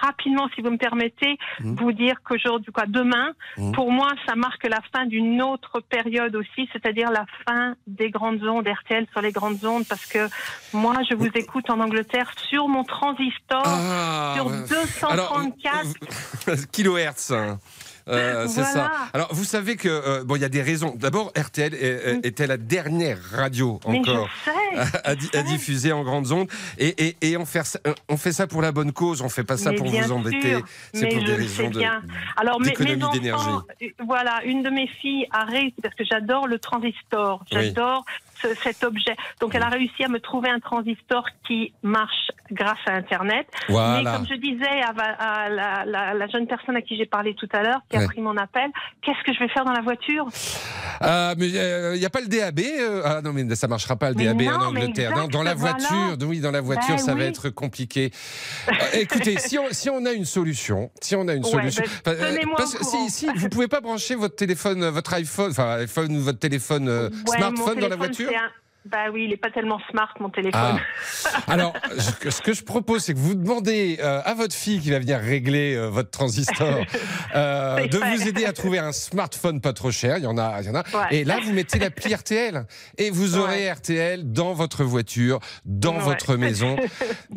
K: rapidement, si vous me permettez, mmh. vous dire qu'aujourd'hui, quoi, demain, mmh. pour moi, ça marque la fin d'une autre période aussi, c'est-à-dire la fin des grandes ondes RTL sur les grandes ondes, parce que moi, je vous écoute en Angleterre sur mon transistor,
B: ah,
K: sur 234
B: kilohertz. Euh, c'est ça. Alors, vous savez que euh, bon, il y a des raisons. D'abord, RTL mm. était la dernière radio encore
K: à,
B: diffuser en grandes ondes, et, et, et on, fait, on fait ça pour la bonne cause. On fait pas ça pour vous embêter. C'est pour des raisons de, Alors, d'économie d'énergie.
K: Euh, voilà, une de mes filles a réussi parce que j'adore le transistor. J'adore cet objet. Donc elle a réussi à me trouver un transistor qui marche grâce à Internet. Mais comme je disais à, la, jeune personne à qui j'ai parlé tout à l'heure, qui a pris mon appel, qu'est-ce que je vais faire dans la voiture?
B: Euh, Mais il euh, n'y a pas le DAB euh, Ah non, mais ça marchera pas le DAB en Angleterre. dans la voiture, oui, dans la voiture, ben ça va être compliqué. écoutez, si on, si on a une solution, si on a une solution,
K: ben,
B: si, si, vous pouvez pas brancher votre téléphone, votre iPhone, enfin iPhone ou votre téléphone smartphone dans la voiture. Yeah.
K: Bah oui, il n'est pas tellement smart mon téléphone.
B: Ah. Alors, ce que je propose, c'est que vous demandez euh, à votre fille qui va venir régler euh, votre transistor euh, de vous aider à trouver un smartphone pas trop cher. Il y en a, il y en a. Et là, vous mettez l'appli RTL et vous aurez RTL dans votre voiture, dans votre maison.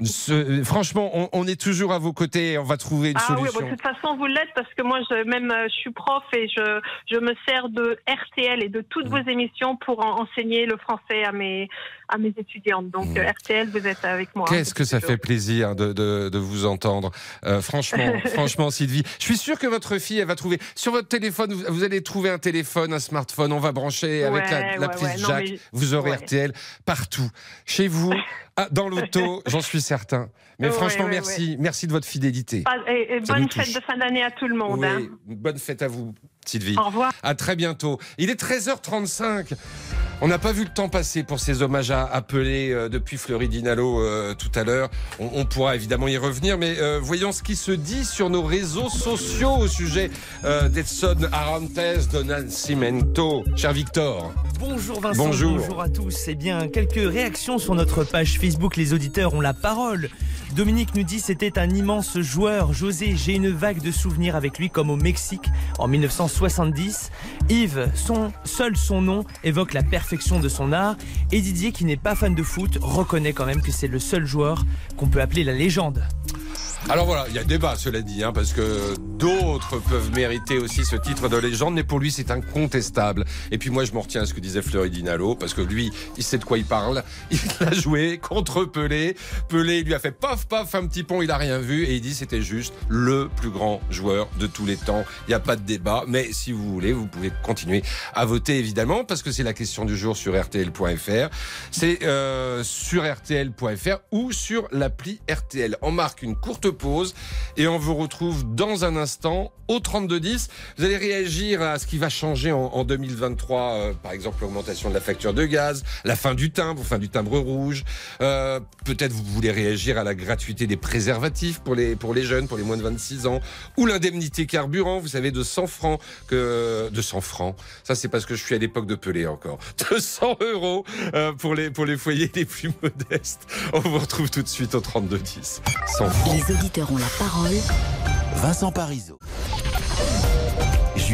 B: franchement, on, est toujours à vos côtés. On va trouver une
K: ah
B: solution.
K: Oui, de toute façon, vous l'êtes parce que moi, je, même, je suis prof et je, je me sers de RTL et de toutes vos émissions pour enseigner le français à mes, à mes étudiantes. Donc mmh. RTL, vous êtes avec moi.
B: Qu'est-ce que ça fait plaisir de, de, de vous entendre. Euh, franchement, franchement, Sylvie, je suis sûr que votre fille, elle va trouver sur votre téléphone, vous, allez trouver un téléphone, un smartphone, on va brancher avec la, la prise jack. vous aurez RTL partout, chez vous. Ah, dans l'auto, j'en suis certain. Mais franchement, merci. Merci de votre fidélité.
K: Et, bonne fête de fin d'année à tout le monde. Hein.
B: Bonne fête à vous, Sylvie.
K: Au revoir.
B: À très bientôt. Il est 13h35. On n'a pas vu le temps passer pour ces hommages à appeler euh, depuis Fleury Dinalo euh, tout à l'heure. On, pourra évidemment y revenir, mais euh, voyons ce qui se dit sur nos réseaux sociaux au sujet d'Edson Arantes de Nascimento. Cher Victor.
L: Bonjour Vincent. Bonjour. bonjour à tous. Eh bien, quelques réactions sur notre page Facebook. Les auditeurs ont la parole. Dominique nous dit c'était un immense joueur. José, j'ai une vague de souvenirs avec lui comme au Mexique en 1970. Yves, seul son nom évoque la perfection de son art. Et Didier, qui n'est pas fan de foot, reconnaît quand même que c'est le seul joueur qu'on peut appeler la légende.
B: Alors voilà, il y a débat, cela dit, hein, parce que d'autres peuvent mériter aussi ce titre de légende, mais pour lui, c'est incontestable. Et puis moi, je m'en retiens à ce que disait Fleury Dinalo, parce que lui, il sait de quoi il parle. Il a joué contre Pelé. Pelé lui a fait paf, paf, un petit pont, il a rien vu, et il dit c'était juste le plus grand joueur de tous les temps. Il n'y a pas de débat, mais si vous voulez, vous pouvez continuer à voter, évidemment, parce que c'est la question du jour sur RTL.fr. C'est euh, sur RTL.fr ou sur l'appli RTL. On marque une courte pause et on vous retrouve dans un instant au 3210. Vous allez réagir à ce qui va changer en, 2023, euh, par exemple l'augmentation de la facture de gaz, la fin du timbre, fin du timbre rouge. Euh, peut-être vous voulez réagir à la gratuité des préservatifs pour les, pour les jeunes, pour les moins de 26 ans, ou l'indemnité carburant, vous savez, de 100 francs, que, de 100 francs. Ça, c'est parce que je suis à l'époque de Pelé encore. 200 euros euh, pour, les, pour les foyers les plus modestes. On vous retrouve tout de suite au 3210. 100 francs
G: auditeurs ont la parole.
A: Vincent Parisot.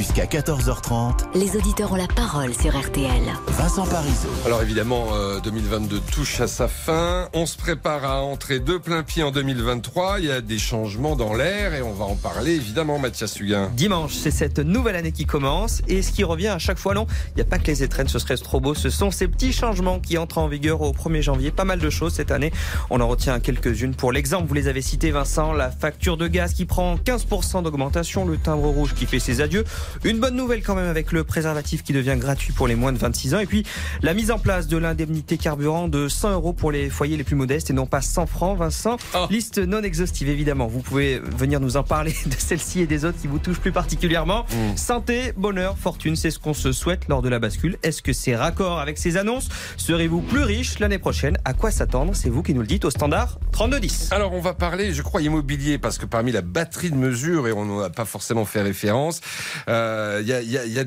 A: Jusqu'à 14h30,
G: Les auditeurs ont la parole sur RTL.
A: Vincent Parisot.
B: Alors évidemment, euh, 2022 touche à sa fin. On se prépare à entrer de plein pied en 2023. Il y a des changements dans l'air et on va en parler évidemment, Mathias Huguin.
M: Dimanche, c'est cette nouvelle année qui commence et ce qui revient à chaque fois, non, il n'y a pas que les étrennes, ce serait trop beau. Ce sont ces petits changements qui entrent en vigueur au 1er janvier. Pas mal de choses cette année. On en retient quelques-unes. Pour l'exemple, vous les avez citées, Vincent, la facture de gaz qui prend 15% d'augmentation, le timbre rouge qui fait ses adieux. Une bonne nouvelle quand même avec le préservatif qui devient gratuit pour les moins de 26 ans. Et puis la mise en place de l'indemnité carburant de 100 euros pour les foyers les plus modestes et non pas 100 francs, Vincent. Liste non exhaustive évidemment. Vous pouvez venir nous en parler de celle-ci et des autres qui vous touchent plus particulièrement. Santé, bonheur, fortune, c'est ce qu'on se souhaite lors de la bascule. Est-ce que c'est raccord avec ces annonces? Serez-vous plus riche l'année prochaine? À quoi s'attendre? C'est vous qui nous le dites au standard 3210.
B: Alors on va parler, je crois, immobilier, parce que parmi la batterie de mesures, et on n'a pas forcément fait référence, il y, a, il y a- il y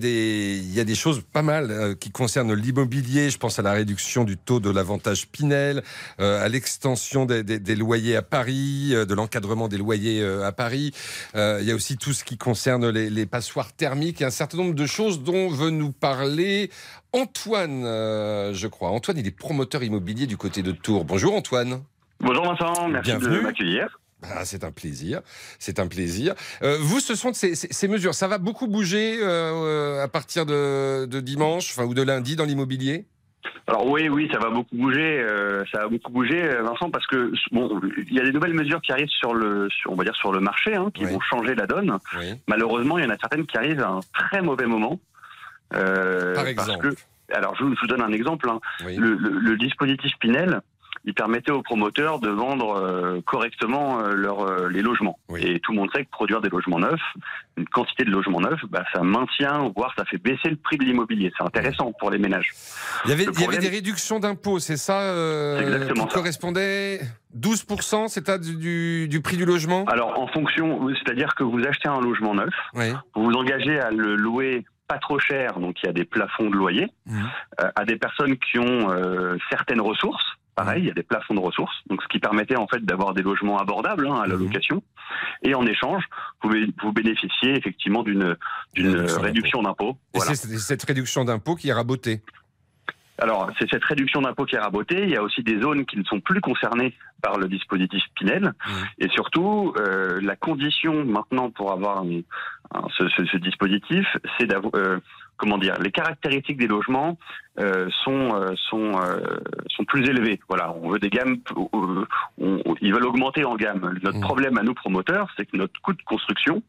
B: a des- choses pas mal euh, qui concernent l'immobilier. Je pense à la réduction du taux de l'avantage Pinel, euh, à l'extension des, des- des loyers à Paris, euh, de l'encadrement des loyers euh, à Paris. Euh, Il y a aussi tout ce qui concerne les, les passoires thermiques et un certain nombre de choses dont veut nous parler Antoine, euh, je crois. Antoine, il est promoteur immobilier du côté de Tours. Bonjour Antoine.
N: Bonjour Vincent, merci
B: Bienvenue.
N: de m'accueillir.
B: Ah, c'est un plaisir, c'est un plaisir. Euh, vous, ce sont ces, ces- ces mesures, ça va beaucoup bouger euh, à partir de, de dimanche, enfin ou de lundi dans l'immobilier?
N: Alors oui, oui, ça va beaucoup bouger, euh, ça va beaucoup bouger, euh, Vincent, parce que bon, il y a des nouvelles mesures qui arrivent sur le, sur, on va dire sur le marché, hein, qui vont changer la donne. Malheureusement, il y en a certaines qui arrivent à un très mauvais moment. Euh,
B: Par
N: parce
B: exemple.
N: que- alors je, vous- je vous donne un exemple. hein. Le, le- le dispositif Pinel, il permettait aux promoteurs de vendre euh, correctement euh, leur, euh, les logements. Et tout le monde sait que produire des logements neufs, une quantité de logements neufs, bah, ça maintient, voire ça fait baisser le prix de l'immobilier. C'est intéressant pour les ménages.
B: Il y avait, il y avait des réductions d'impôts, c'est ça euh,
N: exactement
B: qui
N: ça.
B: correspondait 12%, c'est du, du, prix du logement?
N: Alors en fonction, c'est-à-dire que vous achetez un logement neuf, vous vous engagez à le louer pas trop cher, donc il y a des plafonds de loyer, euh, à des personnes qui ont euh, certaines ressources. Pareil, il y a des plafonds de ressources, donc ce qui permettait en fait d'avoir des logements abordables hein, à la location. Et en échange, vous, vous bénéficiez effectivement d'une
B: Réduction
N: d'impôt. Voilà.
B: c'est cette réduction d'impôts qui est rabotée.
N: Alors, c'est cette réduction d'impôt qui est rabotée. Il y a aussi des zones qui ne sont plus concernées par le dispositif Pinel. Et surtout, euh, la condition maintenant pour avoir un- un- ce, ce- ce dispositif, c'est d'avoir... euh, comment dire Les caractéristiques des logements euh, sont euh, sont euh, sont plus élevées. Voilà, on veut des gammes. on- on- ils veulent augmenter en gamme. Notre problème à nous promoteurs, c'est que notre coût de construction,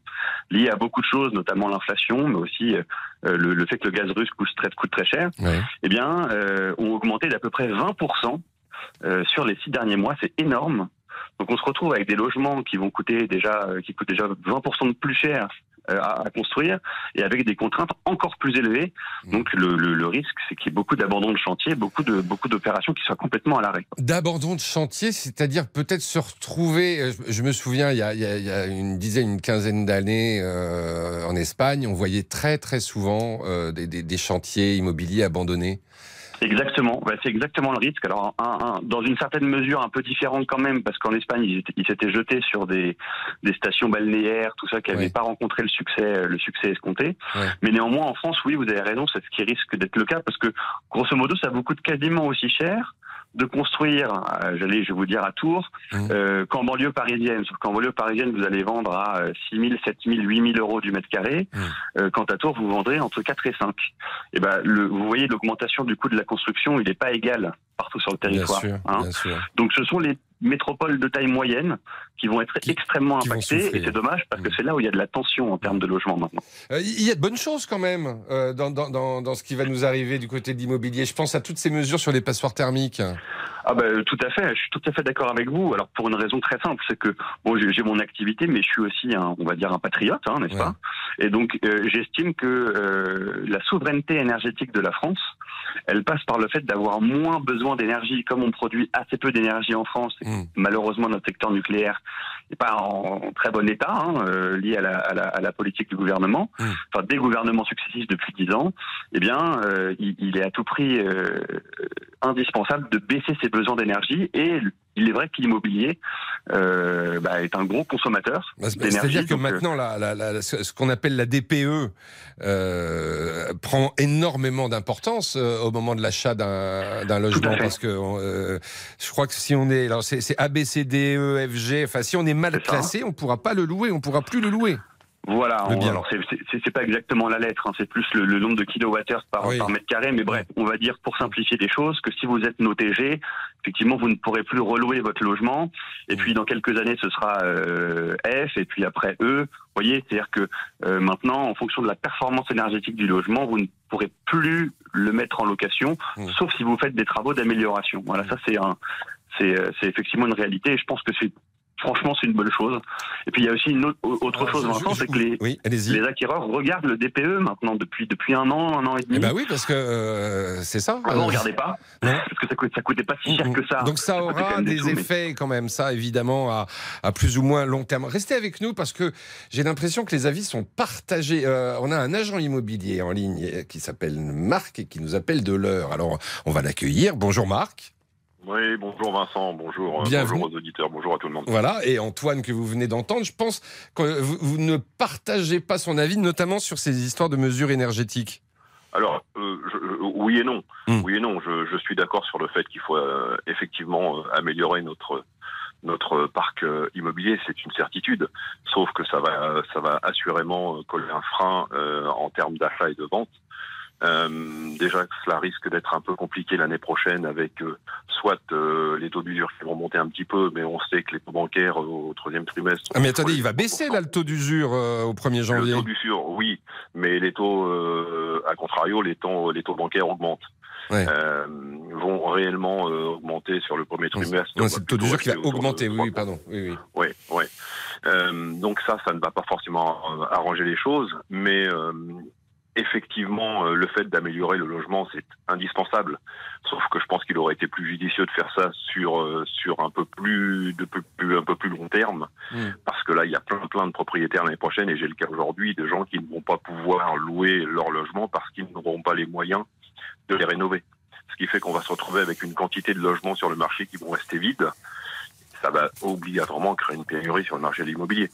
N: lié à beaucoup de choses, notamment l'inflation, mais aussi le, le fait que le gaz russe coûte très, coûte très cher, eh bien, ont augmenté d'à peu près 20% euh, sur les six derniers mois. C'est énorme. Donc, on se retrouve avec des logements qui vont coûter déjà, qui coûtent déjà 20% de plus cher à, à construire et avec des contraintes encore plus élevées. Donc, le, le- le risque, c'est qu'il y ait beaucoup d'abandon de chantier, beaucoup de beaucoup d'opérations qui soient complètement à l'arrêt.
B: D'abandon de chantier, c'est-à-dire peut-être se retrouver. euh, Je je me souviens, il y a, il y a- il y a une dizaine, une quinzaine d'années euh, en Espagne, on voyait très très souvent euh, des, des- des chantiers immobiliers abandonnés.
N: Exactement, Ouais, c'est exactement le risque. Alors, un- un- dans une certaine mesure, un peu différente quand même, parce qu'en Espagne, ils étaient- ils s'étaient jetés sur des, des stations balnéaires, tout ça, qui n'avaient pas rencontré le succès, euh, le succès escompté. Mais néanmoins, en France, oui, vous avez raison, c'est ce qui risque d'être le cas, parce que grosso modo, ça vous coûte quasiment aussi cher de construire, euh, j'allais, je vais vous dire à Tours, euh, qu'en banlieue parisienne. Sauf qu'en banlieue parisienne, vous allez vendre à euh, 6 000, 7 000, 8 000 euros du mètre carré. Euh, quant à Tours, vous vendrez entre 4 et 5. Et ben, le, vous voyez, l'augmentation du coût de la construction, il n'est pas égal partout sur le territoire.
B: sûr,
N: hein.
B: bien sûr.
N: Donc, ce sont les métropoles de taille moyenne qui vont être extrêmement
B: qui
N: impactées.
B: souffrir.
N: Et c'est dommage parce que c'est là où il y a de la tension en termes de logement maintenant.
B: Euh, Il y a de bonnes choses quand même euh, dans, dans- dans- dans ce qui va nous arriver du côté de l'immobilier. Je pense à toutes ces mesures sur les passoires thermiques.
N: Ah ben tout à fait, je suis tout à fait d'accord avec vous. Alors pour une raison très simple, c'est que bon, j'ai mon activité, mais je suis aussi un, on va dire un patriote, hein, n'est-ce pas? Et donc euh, j'estime que euh, la souveraineté énergétique de la France, elle passe par le fait d'avoir moins besoin d'énergie. Comme on produit assez peu d'énergie en France, et malheureusement notre secteur nucléaire n'est pas en, très bon état, hein, euh, lié à la, à, la, à la politique du gouvernement, enfin des gouvernements successifs depuis dix ans. Eh bien, euh, il, il est à tout prix euh, indispensable de baisser ses besoins d'énergie et il est vrai que l'immobilier euh, bah, est un gros consommateur.
B: Bah, C'est-à-dire que
N: euh,
B: maintenant, la- la- la- ce qu'on appelle la DPE euh, prend énormément d'importance euh, au moment de l'achat d'un logement parce que euh, je crois que si on est alors c'est A B C D E F G enfin si on est mal
N: ça.
B: classé on pourra pas le louer on pourra plus le louer
N: Voilà, c'est- pas exactement la lettre, hein, c'est plus le, le nombre de kilowattheures par,
B: Oui.
N: par mètre carré, mais bref, on va dire pour simplifier les choses que si vous êtes noté G, effectivement vous ne pourrez plus relouer votre logement, et puis dans quelques années ce sera euh, F, et puis après E. Vous voyez, c'est-à-dire que euh, maintenant, en fonction de la performance énergétique du logement, vous ne pourrez plus le mettre en location, sauf si vous faites des travaux d'amélioration. Voilà, ça c'est un, c'est euh, c'est effectivement une réalité, et je pense que c'est Franchement, c'est une bonne chose. Et puis il y a aussi une autre, autre
B: Ah,
N: chose,
B: je-
N: c'est que les,
B: oui
N: les acquéreurs regardent le DPE maintenant depuis depuis un an, un an et demi.
B: Eh ben oui parce que euh, c'est ça
N: Avant, on
B: Euh,
N: regardait pas
B: non.
N: parce que ça, coûte, ça coûtait pas si cher que ça.
B: Donc ça
N: coûtait
B: aura des
N: sous, mais-
B: effets quand même, ça évidemment à, à plus ou moins long terme. Restez avec nous parce que j'ai l'impression que les avis sont partagés. Euh, on a un agent immobilier en ligne qui s'appelle Marc et qui nous appelle de l'heure. Alors on va l'accueillir. Bonjour Marc.
O: Oui, bonjour Vincent, bonjour, euh,
B: Bienvenue.
O: bonjour aux auditeurs, bonjour à tout le monde.
B: Voilà, et Antoine que vous venez d'entendre, je pense que vous, ne partagez pas son avis, notamment sur ces histoires de mesures énergétiques.
O: Alors, euh, je- oui et non.
B: Hmm.
O: Oui et non, je, je suis d'accord sur le fait qu'il faut euh, effectivement euh, améliorer notre notre parc immobilier, c'est une certitude. Sauf que ça va ça va assurément coller un frein euh, en termes d'achat et de vente. Euh, déjà, cela risque d'être un peu compliqué l'année prochaine avec euh, soit euh, les taux d'usure qui vont monter un petit peu, mais on sait que les taux bancaires euh, au troisième trimestre.
B: Ah, mais attendez, il va baisser là le taux d'usure au 1er janvier.
O: Le taux d'usure, oui, mais les taux, à contrario, les taux, les taux bancaires augmentent.
B: Ouais.
O: Euh, vont réellement euh, augmenter sur le premier trimestre.
B: C'est le taux d'usure qui va augmenter, oui, oui, pardon. Oui, oui.
O: oui, oui. Euh, donc ça, ça ne va pas forcément arranger les choses, mais effectivement, euh, le fait d'améliorer le logement, c'est indispensable. Sauf que je pense qu'il aurait été plus judicieux de faire ça sur euh, sur un peu plus de peu plus un peu plus long terme, parce que là, il y a plein plein de propriétaires l'année prochaine, et j'ai le cas aujourd'hui de gens qui ne vont pas pouvoir louer leur logement parce qu'ils n'auront pas les moyens de les rénover. Ce qui fait qu'on va se retrouver avec une quantité de logements sur le marché qui vont rester vides. Ça va obligatoirement créer une pénurie sur le marché de l'immobilier.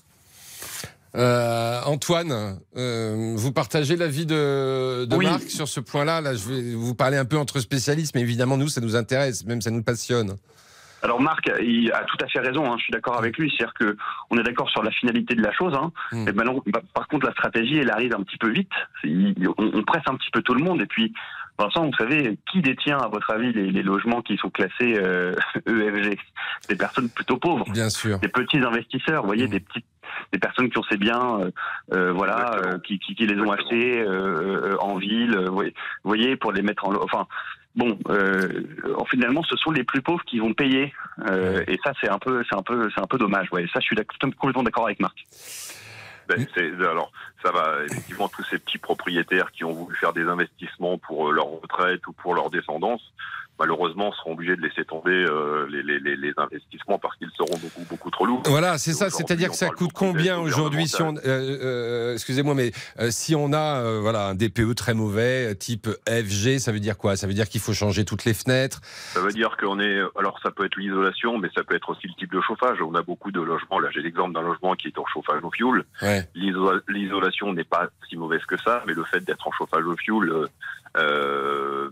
B: Euh, Antoine, euh, vous partagez l'avis de, de
N: Oui.
B: Marc sur ce point-là? Là, je vais vous parler un peu entre spécialistes, mais évidemment, nous, ça nous intéresse, même ça nous passionne.
N: Alors Marc, il a tout à fait raison. hein, je suis d'accord avec lui. C'est-à-dire que on est d'accord sur la finalité de la chose. Hein, et ben non, bah, par contre, la stratégie, elle arrive un petit peu vite. Il- on, on presse un petit peu tout le monde. Et puis, Vincent, vous savez, qui détient, à votre avis, les, les logements qui sont classés euh, EFG Des personnes plutôt pauvres.
B: Bien sûr.
N: Des petits investisseurs. Vous voyez, des petites des personnes qui ont ces biens, euh, euh, voilà, euh, qui, qui, qui les ont achetés en ville, euh, vous voyez- pour les mettre en, enfin, bon, euh, finalement, ce sont les plus pauvres qui vont payer, euh, et ça, c'est un peu, c'est un peu, c'est un peu dommage. Ouais, ça, je suis complètement d'accord avec Marc.
O: Ben, alors, ça va, effectivement, tous ces petits propriétaires qui ont voulu faire des investissements pour leur retraite ou pour leur descendance, malheureusement, seront obligés de laisser tomber euh, les, les, les, les investissements parce qu'ils seront beaucoup, beaucoup trop lourds.
B: Voilà, c'est ça. C'est-à-dire que ça coûte combien aujourd'hui si on, euh, euh, excusez-moi, mais si on a voilà un DPE très mauvais, type FG, ça veut dire quoi? Ça veut dire qu'il faut changer toutes les fenêtres?
O: Ça veut dire qu'on est. Alors, ça peut être l'isolation, mais ça peut être aussi le type de chauffage. On a beaucoup de logements. Là, j'ai l'exemple d'un logement qui est en chauffage au fioul.
B: Ouais.
O: L'isolation n'est pas si mauvaise que ça, mais le fait d'être en chauffage au fioul euh,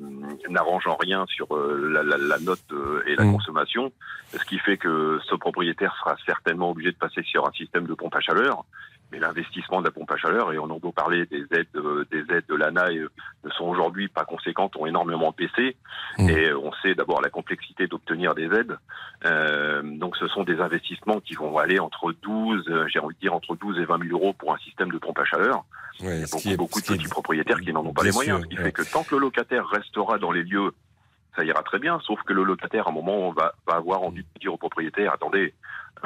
O: n'arrange en rien sur euh, la, la- la note euh, et la
B: Mm.
O: consommation, ce qui fait que ce propriétaire sera certainement obligé de passer sur un système de pompe à chaleur. Mais l'investissement de la pompe à chaleur, et on a beau parler des aides, euh, des aides de l'ANA, euh, ne sont aujourd'hui pas conséquentes, ont énormément baissé. Et euh, on sait d'abord la complexité d'obtenir des aides. Euh, donc ce sont des investissements qui vont aller entre 12, euh, j'ai envie de dire entre 12 et 20 000 euros pour un système de pompe à chaleur.
B: Ouais,
O: Il y a beaucoup,
B: est-
O: de
B: est-
O: petits propriétaires qui n'en ont pas les moyens. ce qui
B: ouais.
O: fait que tant que le locataire restera dans les lieux, ça ira très bien. Sauf que le locataire, à un moment, va, va avoir envie de dire au propriétaire, attendez,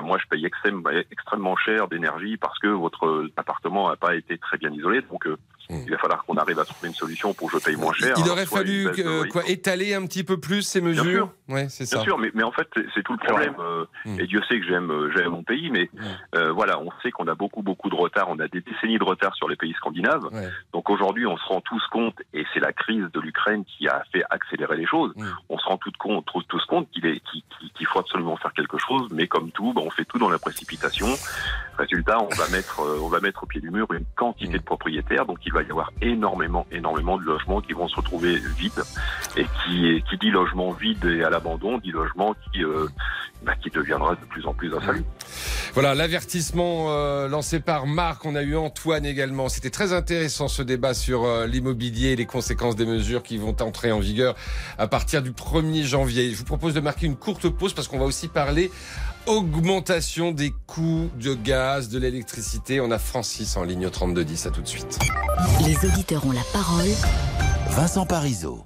O: moi je paye extrêmement, cher d'énergie parce que votre appartement n'a pas été très bien isolé. Donc euh, il va falloir qu'on arrive à trouver une solution pour que je paye moins cher.
B: Il aurait fallu euh, quoi, étaler un petit peu plus ces mesures.
O: sûr.
B: Ouais, c'est ça.
O: Bien sûr, mais, mais en fait, c'est- tout le problème. euh, Et Dieu sait que j'aime euh, mon pays, mais euh, voilà, on sait qu'on a beaucoup, beaucoup de retard. On a des décennies de retard sur les pays scandinaves. Donc aujourd'hui, on se rend tous compte, et c'est la crise de l'Ukraine qui a fait accélérer les choses. On se rend tout compte, tous, tous compte qu'il faut absolument faire quelque chose, mais comme tout, ben, on fait tout dans la précipitation. Résultat, on va mettre, euh, on va mettre au pied du mur une quantité de propriétaires, donc il va y avoir énormément, énormément de logements qui vont se retrouver vides, et qui, dit logement vide et à l'abandon, dit logement qui, euh, bah, qui deviendra de plus en plus insalubre.
B: Voilà, l'avertissement euh, lancé par Marc. On a eu Antoine également. C'était très intéressant ce débat sur euh, l'immobilier et les conséquences des mesures qui vont entrer en vigueur à partir du 1er janvier. Je vous propose de marquer une courte pause parce qu'on va aussi parler augmentation des coûts de gaz, de l'électricité. On a Francis en ligne au 3210. À tout de suite.
G: Les auditeurs ont la parole.
A: Vincent Parisot.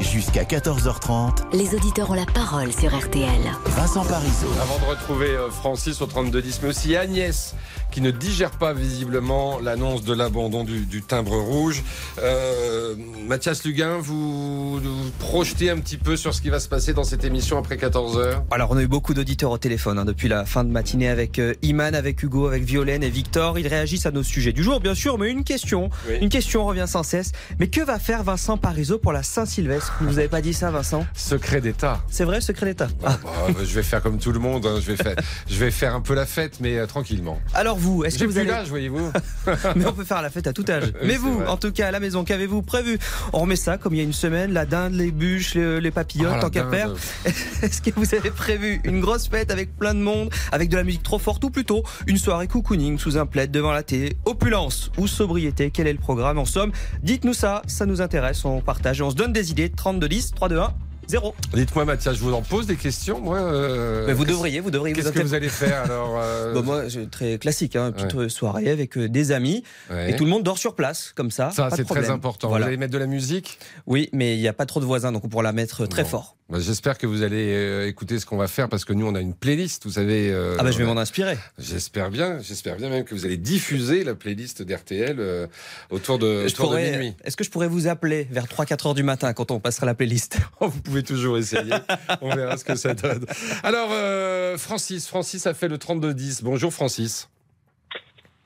A: Jusqu'à 14h30,
G: Les auditeurs ont la parole sur RTL.
A: Vincent Parisot.
B: Avant de retrouver euh, Francis au 3210, mais aussi Agnès, qui ne digère pas visiblement l'annonce de l'abandon du, du timbre rouge. Euh, Mathias Luguin, vous, vous projetez un petit peu sur ce qui va se passer dans cette émission après 14h
M: Alors, on a eu beaucoup d'auditeurs au téléphone hein, depuis la fin de matinée avec euh, Iman, avec Hugo, avec Violaine et Victor. Ils réagissent à nos sujets du jour, bien sûr, mais une question. Une question revient sans cesse. Mais que va faire Vincent Parisot pour la Saint-Sylvestre? Vous avez pas dit ça, Vincent
B: Secret d'État.
M: C'est vrai, secret d'État. Ah.
B: Bah, je vais faire comme tout le monde, hein, je, vais faire, je vais faire un peu la fête, mais euh, tranquillement.
M: Alors vous, est-ce que vous
B: plus
M: allez...
B: l'âge, voyez-vous.
M: mais on peut faire la fête à tout âge. Mais vous,
B: vrai.
M: en tout cas, à la maison, qu'avez-vous prévu? On remet ça comme il y a une semaine, la dinde, les bûches, les, les papillotes,
B: Ah,
M: tant qu'à faire. Est-ce que vous avez prévu une grosse fête avec plein de monde, avec de la musique trop forte ou plutôt une soirée cocooning sous un plaid devant la télé? Opulence ou sobriété Quel est le programme? En somme, dites-nous ça, ça nous intéresse, on partage et on se donne des idées. 32 10, 3 2 1. Zéro.
B: Dites-moi, Mathias, je vous en pose des questions. Moi, euh,
M: Mais vous devriez, vous devriez.
B: Qu'est-ce que vous allez faire alors euh,
M: Bah, moi, c'est très classique, hein, une petite soirée avec euh, des amis
B: Ouais.
M: et tout le monde dort sur place, comme ça.
B: Ça, c'est très important.
M: Voilà.
B: Vous allez mettre de la musique?
M: Oui, mais il n'y a pas trop de voisins, donc on pourra la mettre très
B: Bon.
M: fort.
B: Bah, J'espère que vous allez euh, écouter ce qu'on va faire parce que nous, on a une playlist, vous savez. euh,
M: Ah bah, je vais m'en inspirer.
B: J'espère bien, j'espère bien même que vous allez diffuser la playlist d'RTL euh, autour de,
M: Je
B: autour de
M: pourrais-
B: minuit.
M: Est-ce que je pourrais vous appeler vers 3-4 heures du matin quand on passera la playlist
B: Oh, vous pouvez toujours essayer. On verra ce que ça donne. Alors, euh, Francis, Francis a fait le 32-10. Bonjour Francis.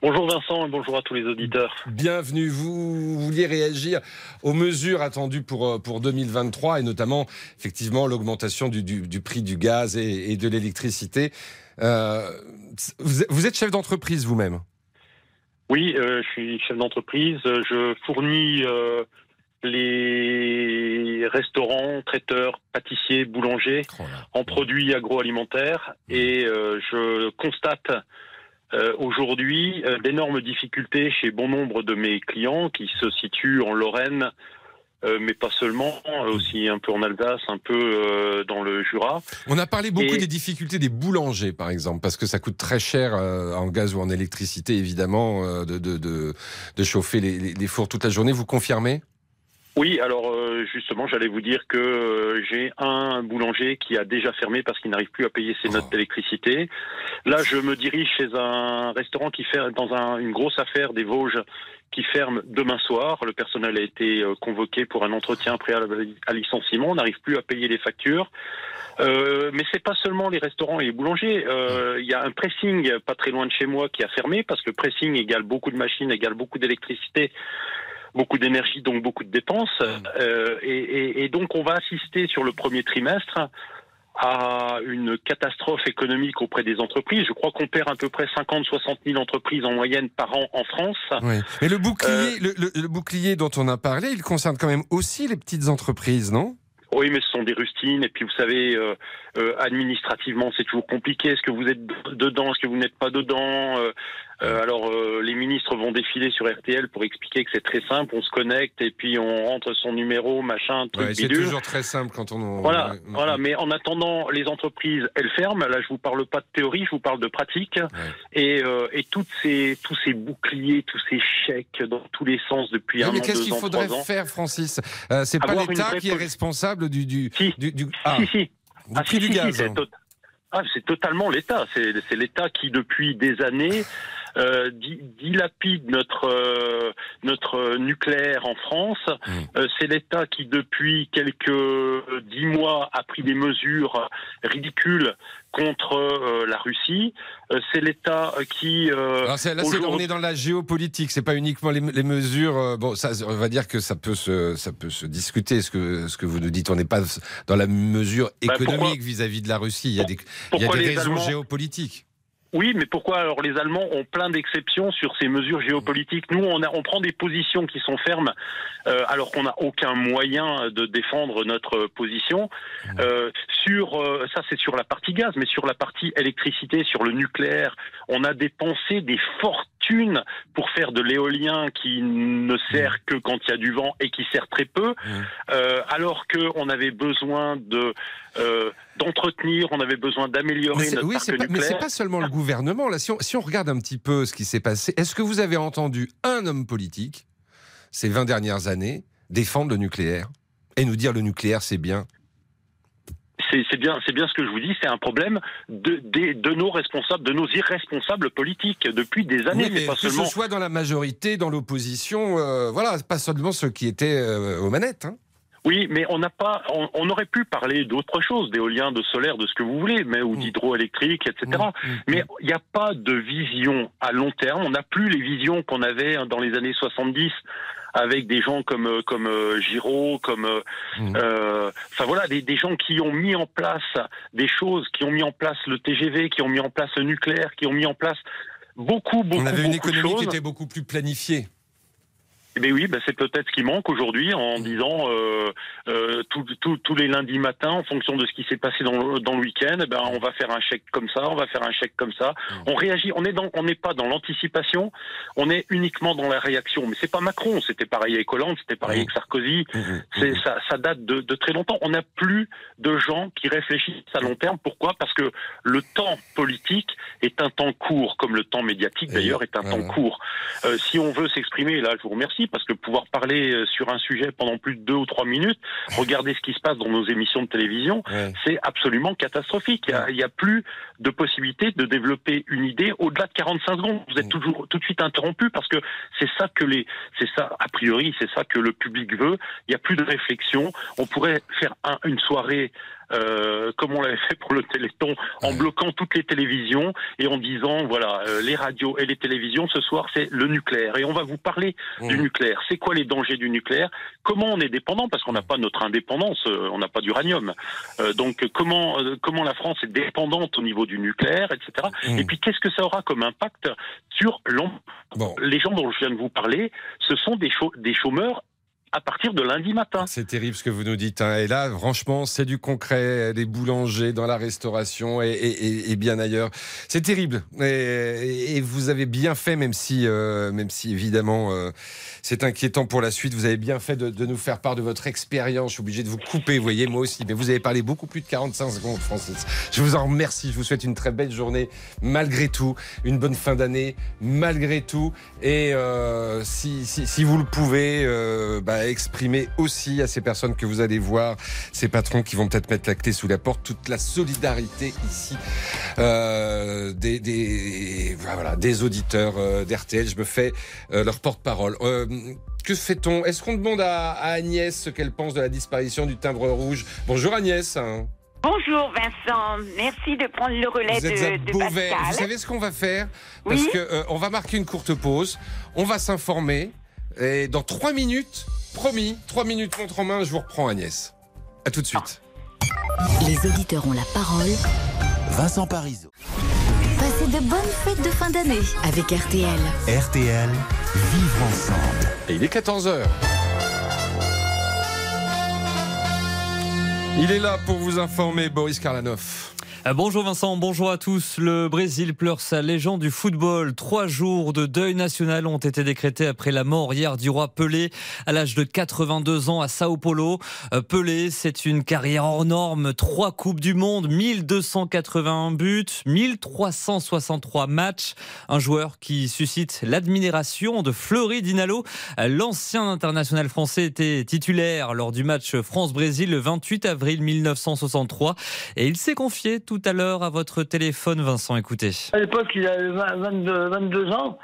P: Bonjour Vincent et bonjour à tous les auditeurs.
B: Bienvenue. Vous vouliez réagir aux mesures attendues pour, euh, pour 2023 et notamment, effectivement, l'augmentation du, du- du prix du gaz et, et de l'électricité. Euh, vous, vous êtes chef d'entreprise vous-même?
P: Oui, euh, je suis chef d'entreprise. Je fournis euh, les restaurants, traiteurs, pâtissiers, boulangers en produits agroalimentaires et euh, je constate euh, aujourd'hui euh, d'énormes difficultés chez bon nombre de mes clients qui se situent en Lorraine, mais pas seulement, aussi un peu en Alsace, un peu dans le Jura.
B: On a parlé beaucoup
P: Et-
B: des difficultés des boulangers, par exemple, parce que ça coûte très cher en gaz ou en électricité, évidemment, de, de, de, de chauffer les, les- les fours toute la journée. Vous confirmez?
P: Oui, alors euh, justement, j'allais vous dire que euh, j'ai un boulanger qui a déjà fermé parce qu'il n'arrive plus à payer ses notes d'électricité. Là, je me dirige chez un restaurant qui fait dans un- une grosse affaire des Vosges qui ferme demain soir. Le personnel a été euh, convoqué pour un entretien préalable à licenciement. On n'arrive plus à payer les factures. Euh, mais c'est pas seulement les restaurants et les boulangers. Euh, Il y a un pressing pas très loin de chez moi qui a fermé parce que pressing égale beaucoup de machines, égale beaucoup d'électricité beaucoup d'énergie, donc beaucoup de dépenses. Euh, et, et- et donc on va assister sur le premier trimestre à une catastrophe économique auprès des entreprises. Je crois qu'on perd à peu près 50-60 000 entreprises en moyenne par an en France.
B: Oui. Mais le bouclier, le, le- le bouclier dont on a parlé, il concerne quand même aussi les petites entreprises, non?
P: Oui, mais ce sont des rustines. Et puis, vous savez, euh, euh, administrativement, c'est toujours compliqué. Est-ce que vous êtes dedans? Est-ce que vous n'êtes pas dedans? Euh, euh, Alors, euh, les ministres vont défiler sur RTL pour expliquer que c'est très simple. On se connecte et puis on rentre son numéro, machin, truc
B: Ouais, C'est toujours très simple quand on.
P: Voilà, voilà. Mais en attendant, les entreprises, elles ferment. Là, je vous parle pas de théorie, je vous parle de pratique. Et, euh, et toutes ces, tous ces boucliers, tous ces chèques dans tous les sens depuis un
B: mais
P: an,
B: qu'est-ce
P: deux
B: qu'il faudrait faire, Francis Euh, C'est pas l'État qui est responsable du. du, du, du- Ah.
P: Si, si.
B: Du prix du
P: si, si,
B: gaz.
P: c'est tot- ah, c'est totalement l'État. C'est l'État qui, depuis des années, euh, di- dilapide notre euh, notre nucléaire en France.
B: Mmh.
P: Euh, c'est l'État qui, depuis quelques dix mois, a pris des mesures ridicules contre la Russie. C'est l'État qui
B: Alors là, on est dans la géopolitique, c'est pas uniquement les, les mesures. Bon, ça, on va dire que ça peut se, ça peut se discuter. Ce que, ce que vous nous dites, on n'est pas dans la mesure
P: Bah,
B: économique vis-à-vis de la Russie. Il y a des, il y a des raisons
P: Allemands-
B: géopolitiques.
P: Oui, mais pourquoi alors les Allemands ont plein d'exceptions sur ces mesures géopolitiques? Nous, on, prend des positions qui sont fermes, euh, alors qu'on n'a aucun moyen de défendre notre position. Euh, sur euh, ça, c'est sur la partie gaz, mais sur la partie électricité, sur le nucléaire, on a dépensé des pour faire de l'éolien qui ne sert que quand il y a du vent et qui sert très peu, euh, alors qu'on avait besoin de euh, d'entretenir, on avait besoin d'améliorer notre
B: oui,
P: parc
B: c'est pas, mais c'est pas seulement le gouvernement. Là, si on, si on regarde un petit peu ce qui s'est passé, est-ce que vous avez entendu un homme politique ces 20 dernières années défendre le nucléaire et nous dire le nucléaire c'est bien
P: C'est bien, c'est bien ce que je vous dis. C'est un problème de, nos responsables, de nos irresponsables politiques depuis des années.
B: Oui, mais
P: pas
B: que
P: seulement.
B: ce soit dans la majorité, dans l'opposition, euh, voilà, pas seulement ceux qui étaient euh, aux manettes. hein.
P: Oui, mais on n'a pas. On, on aurait pu parler d'autre chose, d'éolien, de solaire, de ce que vous voulez, mais
B: Mm.
P: ou d'hydroélectrique, etc. Mais il n'y a pas de vision à long terme. On n'a plus les visions qu'on avait dans les années 70 avec des gens comme euh, comme euh, Giraud, comme euh,
B: Mm.
P: euh, enfin voilà, des, des gens qui ont mis en place des choses, qui ont mis en place le TGV, qui ont mis en place le nucléaire, qui ont mis en place beaucoup beaucoup
B: On avait une
P: beaucoup
B: économie qui était beaucoup plus planifiée.
P: Eh bien oui, ben c'est peut-être ce qui manque aujourd'hui en disant euh, euh, tous- les lundis matins, en fonction de ce qui s'est passé dans le, dans le week-end, eh ben on va faire un chèque comme ça, on va faire un chèque comme ça. On réagit, on est dans, on n'est pas dans l'anticipation, on est uniquement dans la réaction. Mais c'est pas Macron, c'était pareil avec Hollande, c'était pareil avec Sarkozy. C'est ça, ça date de, de très longtemps. On n'a plus de gens qui réfléchissent à long terme. Pourquoi? Parce que le temps politique est un temps court, comme le temps médiatique d'ailleurs est un temps court. Euh, si on veut s'exprimer, là, je vous remercie parce que pouvoir parler euh, sur un sujet pendant plus de deux ou trois minutes, regarder ce qui se passe dans nos émissions de télévision, c'est absolument catastrophique. Il y a- Il n'y a, plus de possibilité de développer une idée au-delà de 45 secondes. Vous êtes toujours tout de suite interrompu parce que c'est ça que les, c'est ça a priori, c'est ça que le public veut. Il n'y a plus de réflexion. On pourrait faire un- une soirée. Euh, comme on l'avait fait pour le Téléthon, en bloquant toutes les télévisions et en disant voilà euh, les radios et les télévisions ce soir c'est le nucléaire. Et on va vous parler du nucléaire. C'est quoi les dangers du nucléaire? Comment on est dépendant? Parce qu'on n'a pas notre indépendance, euh, on n'a pas d'uranium. Euh, donc comment euh, comment la France est dépendante au niveau du nucléaire, etc. Et puis qu'est-ce que ça aura comme impact sur l'em- les gens dont je viens de vous parler Ce sont des chômeurs à partir de lundi matin.
B: C'est terrible ce que vous nous dites. hein. Et là, franchement, c'est du concret. Les boulangers dans la restauration et, et- et- bien ailleurs. C'est terrible. Et, et vous avez bien fait, même si, euh, même si évidemment, euh, c'est inquiétant pour la suite. Vous avez bien fait de, de nous faire part de votre expérience. Je suis obligé de vous couper, vous voyez, moi aussi. Mais vous avez parlé beaucoup plus de 45 secondes, Francis. Je vous en remercie. Je vous souhaite une très belle journée, malgré tout. Une bonne fin d'année, malgré tout. Et euh, si, si, si vous le pouvez, euh, exprimer aussi à ces personnes que vous allez voir, ces patrons qui vont peut-être mettre la clé sous la porte, toute la solidarité ici euh, des, des, voilà, des auditeurs euh, d'RTL. Je me fais euh, leur porte-parole. Que fait-on? Est-ce qu'on demande à, à Agnès ce qu'elle pense de la disparition du timbre rouge? Bonjour Agnès.
Q: Bonjour Vincent, merci de prendre le relais
B: Vous êtes
Q: de, de
B: Beauvais.
Q: Pascal.
B: Vous savez ce qu'on va faire? Parce
Q: Oui.
B: que euh, on va marquer une courte pause. On va s'informer. Et dans trois minutes, promis, trois minutes montre en main, je vous reprends Agnès. À tout de suite.
G: Les auditeurs ont la parole.
A: Vincent Parisot.
G: Passez de bonnes fêtes de fin d'année avec RTL.
A: RTL, vivre ensemble.
B: Et il est 14h. Il est là pour vous informer, Boris Karlanov.
R: Euh, bonjour Vincent, bonjour à tous. Le Brésil pleure sa légende du football. Trois jours de deuil national ont été décrétés après la mort hier du roi Pelé à l'âge de 82 ans à Sao Paulo. Euh, Pelé, c'est une carrière hors norme. Trois coupes du monde, 1281 buts, 1363 matchs. Un joueur qui suscite l'admiration de Fleury Dinalo. Euh, L'ancien international français était titulaire lors du match France-Brésil le 28 avril 1963 et il s'est confié à l'heure à votre téléphone, Vincent. Écoutez.
F: À l'époque, il avait 20 22, 22 ans,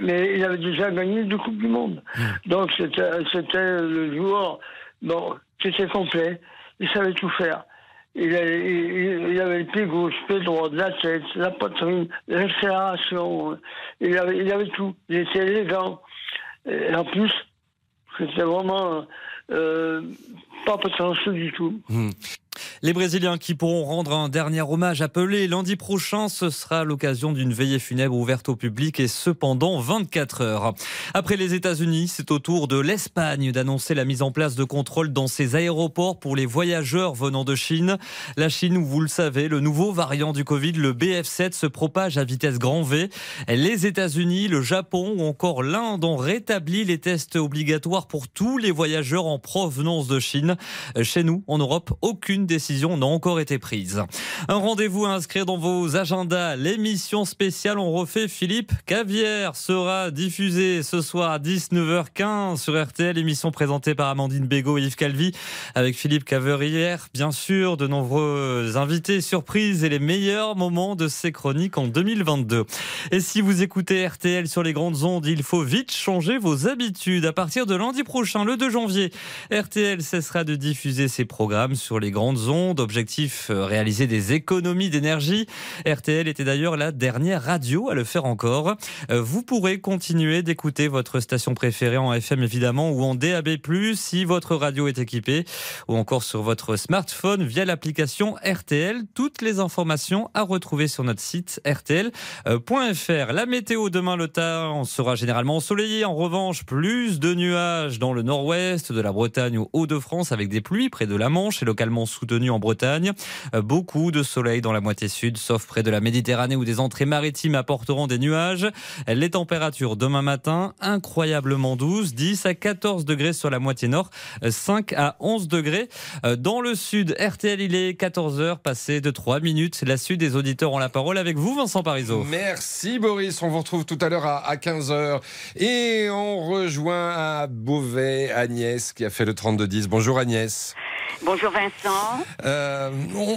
F: mais il avait déjà gagné deux Coupes du Monde. Donc c'était c'était le joueur bon, qui était complet, il savait tout faire. Il avait, il, il avait le pied gauche, le pied droit, la tête, la poitrine, l'accélération. Il avait, il avait tout. Il était élégant. Et en plus, c'était vraiment euh, pas prétentieux du tout.
R: Les Brésiliens qui pourront rendre un dernier hommage à Pelé lundi prochain, ce sera l'occasion d'une veillée funèbre ouverte au public et cependant 24 heures. Après les États-Unis, c'est au tour de l'Espagne d'annoncer la mise en place de contrôles dans ses aéroports pour les voyageurs venant de Chine. La Chine, où vous le savez, le nouveau variant du Covid, le BF7, se propage à vitesse grand V. Les États-Unis, le Japon ou encore l'Inde ont rétabli les tests obligatoires pour tous les voyageurs en provenance de Chine. Chez nous, en Europe, aucune décision n'a encore été prise. Un rendez-vous à inscrire dans vos agendas. L'émission spéciale On refait Philippe Cavière sera diffusée ce soir à 19h15 sur RTL. Émission présentée par Amandine Bégaud et Yves Calvi avec Philippe Caverière. Bien sûr, de nombreux invités surprises et les meilleurs moments de ces chroniques en 2022. Et si vous écoutez RTL sur les grandes ondes, il faut vite changer vos habitudes. À partir de lundi prochain, le 2 janvier, RTL cessera de diffuser ses programmes sur les grandes ondes. Objectif, euh, réaliser des économies d'énergie. RTL était d'ailleurs la dernière radio à le faire encore. Euh, Vous pourrez continuer d'écouter votre station préférée en FM évidemment ou en DAB+, si votre radio est équipée, ou encore sur votre smartphone via l'application RTL. Toutes les informations à retrouver sur notre site rtl.fr. La météo demain le temps sera généralement ensoleillé. En revanche, plus de nuages dans le nord-ouest de la Bretagne ou Hauts-de-France avec des pluies près de la Manche et localement soutenues en Bretagne. Euh, Beaucoup de soleil dans la moitié sud, sauf près de la Méditerranée où des entrées maritimes apporteront des nuages. Les températures demain matin, incroyablement douces, 10 à 14 degrés sur la moitié nord, 5 à 11 degrés. Euh, Dans le sud, RTL, il est 14h, passé de 3 minutes. La suite des auditeurs ont la parole avec vous, Vincent Parisot.
B: Merci Boris, on vous retrouve tout à l'heure à, 15h. Et on rejoint à Beauvais Agnès qui a fait le 32-10. Bonjour Agnès.
Q: Bonjour Vincent.
B: Euh,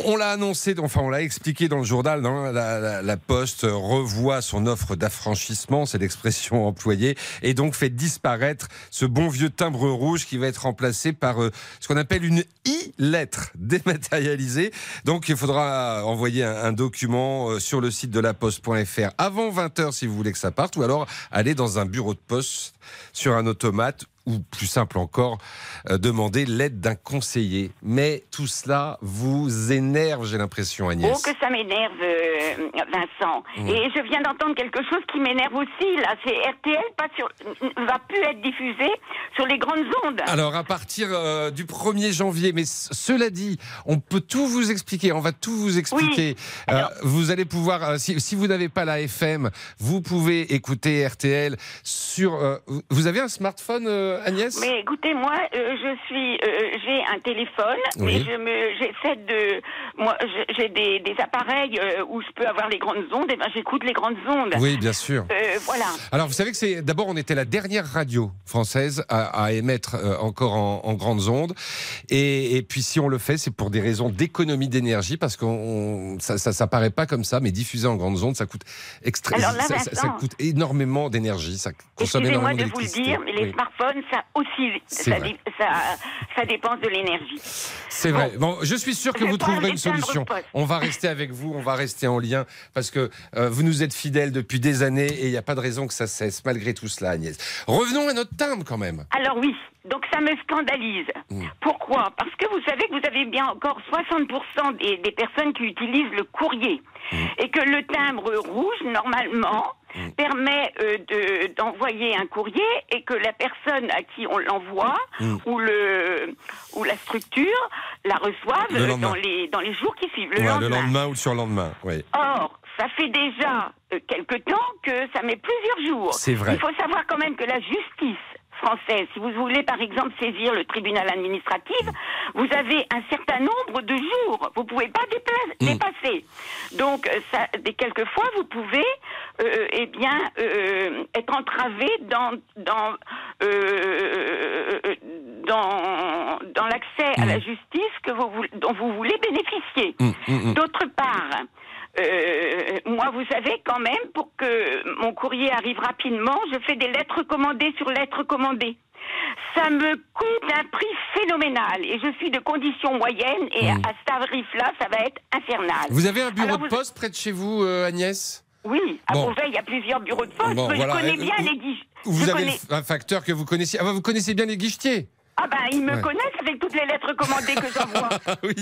B: on l'a annoncé, enfin on l'a expliqué dans le journal, non la, Poste revoit son offre d'affranchissement, c'est l'expression employée, et donc fait disparaître ce bon vieux timbre rouge qui va être remplacé par euh, ce qu'on appelle une e-lettre dématérialisée. Donc il faudra envoyer un, un document euh, sur le site de la Poste.fr avant 20h si vous voulez que ça parte, ou alors aller dans un bureau de poste sur un automate ou plus simple encore, euh, demander l'aide d'un conseiller. Mais tout cela vous énerve, j'ai l'impression, Agnès.
Q: Oh, que ça m'énerve, euh, Vincent. Et je viens d'entendre quelque chose qui m'énerve aussi, là. C'est RTL pas sur, va plus être diffusé sur les grandes ondes.
B: Alors, à partir euh, du 1er janvier, mais cela dit, on peut tout vous expliquer, on va tout vous expliquer. Vous allez pouvoir, si, si vous n'avez pas la FM, vous pouvez écouter RTL sur... vous avez un smartphone, euh, Agnès?
Q: Mais écoutez, moi, euh, je suis, euh, j'ai un téléphone,
B: Oui.
Q: mais je me, j'essaie de, moi, j'ai des, des appareils où je peux avoir les grandes ondes, et ben j'écoute les grandes ondes.
B: Oui, bien sûr.
Q: Voilà.
B: Alors, vous savez que c'est d'abord, on était la dernière radio française à, à émettre encore en, en grandes ondes. Et, et puis, si on le fait, c'est pour des raisons d'économie d'énergie, parce que ça, ça, ça paraît pas comme ça, mais diffuser en grandes ondes, ça coûte extré-
Q: Alors là,
B: ça, ça- coûte énormément d'énergie, ça consomme énormément
Q: de vous le dire, mais les
B: Oui.
Q: smartphones, ça aussi, ça, ça, ça dépense de l'énergie.
B: C'est vrai. Bon, je suis sûr que
Q: Je
B: vous trouverez une solution. On va rester avec vous, on va rester en lien parce que euh, vous nous êtes fidèles depuis des années et il n'y a pas de raison que ça cesse malgré tout cela, Agnès. Revenons à notre timbre quand même.
Q: Alors oui, donc ça me scandalise.
B: Mm.
Q: Pourquoi? Parce que vous savez que vous avez bien encore 60% des, des personnes qui utilisent le courrier.
B: Mm.
Q: Et que le timbre rouge, normalement, Mm. permet euh, de- d'envoyer un courrier et que la personne à qui on l'envoie
B: Mm.
Q: ou le ou la structure la reçoive
B: Le
Q: dans les dans les jours qui suivent le
B: Ouais,
Q: lendemain.
B: le lendemain ou le surlendemain, oui.
Q: Or, ça fait déjà euh, quelque temps que ça met plusieurs jours.
B: C'est vrai.
Q: Il faut savoir quand même que la justice française, si vous voulez par exemple saisir le tribunal administratif, vous avez un certain nombre de jours. Vous pouvez pas
B: Mm.
Q: dépasser. Donc, euh, ça, quelquefois, vous pouvez, euh, eh bien, euh, être entravé dans dans euh, dans dans l'accès à
B: Mm.
Q: la justice que vous voulez- dont vous voulez bénéficier.
B: Mm, mm, mm.
Q: D'autre part, euh, moi, vous savez, quand même, pour que mon courrier arrive rapidement, je fais des lettres commandées sur lettres commandées. Ça me coûte un prix phénoménal et je suis de condition moyenne et à ce tarif-là, ça va être infernal.
B: Vous avez un bureau
Q: Alors,
B: de
Q: vous-
B: poste près de chez vous, euh, Agnès?
Q: Oui, à
B: Bon.
Q: Beauvais, il y a plusieurs bureaux de poste.
B: Bon, voilà.
Q: Je connais
B: Euh,
Q: bien
B: vous-
Q: les guichets.
B: Vous
Q: Je
B: avez
Q: connais-
B: un facteur que vous connaissiez. Ah, vous connaissez bien les guichetiers?
Q: Ah ben, ils me
B: Ouais.
Q: connaissent avec toutes les lettres commandées que j'envoie.
B: oui,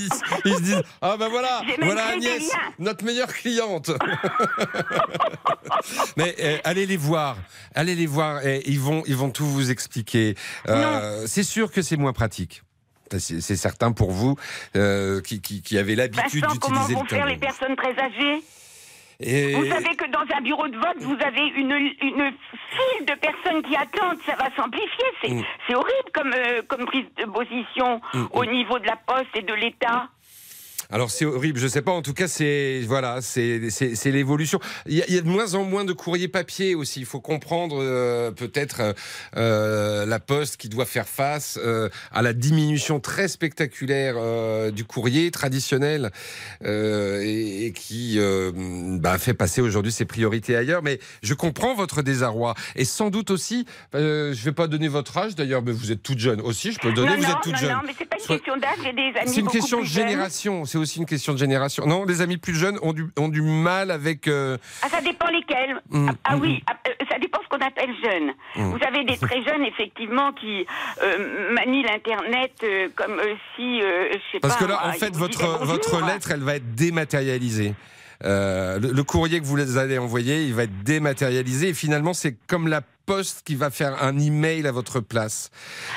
B: ils se disent Ah ben voilà, voilà Agnès, notre meilleure cliente. Mais euh, allez les voir, allez les voir, et ils vont, ils vont tout vous expliquer. Euh, c'est sûr que c'est moins pratique. C'est c'est certain pour vous euh, qui, qui, qui avez l'habitude
Q: comment
B: d'utiliser
Q: vont
B: le
Q: faire les personnes très âgées
B: Et-
Q: Vous savez que dans un bureau de vote, vous avez une, une file de personnes qui attendent. Ça va s'amplifier. C'est
B: Mm.
Q: horrible comme, euh, comme prise de position
B: Mm,
Q: au niveau de la poste et de l'État.
B: Alors c'est horrible, je sais pas. En tout cas, c'est voilà, c'est l'évolution. Il y, a, il y a de moins en moins de courriers papier aussi. Il faut comprendre euh, peut-être euh, euh, la Poste qui doit faire face euh, à la diminution très spectaculaire du courrier traditionnel et, et qui bah, fait passer aujourd'hui ses priorités ailleurs. Mais je comprends votre désarroi et sans doute aussi. Je vais pas donner votre âge d'ailleurs, mais vous êtes toute jeune aussi. Je peux le donner.
Q: non,
B: vous
Q: non,
B: êtes toute
Q: non,
B: jeune.
Q: non, mais c'est pas une question d'âge. J'ai des amis
B: c'est une
Q: beaucoup
B: question de
Q: jeunes.
B: C'est aussi une question de génération. Non, les amis plus jeunes ont du, ont du mal avec. euh,
Q: Ah, ça dépend lesquels.
B: Mm,
Q: ah, ah
B: mm,
Q: oui, ah, euh, ça dépend ce qu'on appelle jeune.
B: Mm.
Q: Vous avez des très jeunes, effectivement, qui euh, manient l'Internet euh, comme si, je sais
B: Parce
Q: pas.
B: que là, en fait, votre, votre lettre, elle va être dématérialisée. Le, le courrier que vous allez envoyer, il va être dématérialisé. Et finalement, c'est comme la poste qui va faire un email à votre place.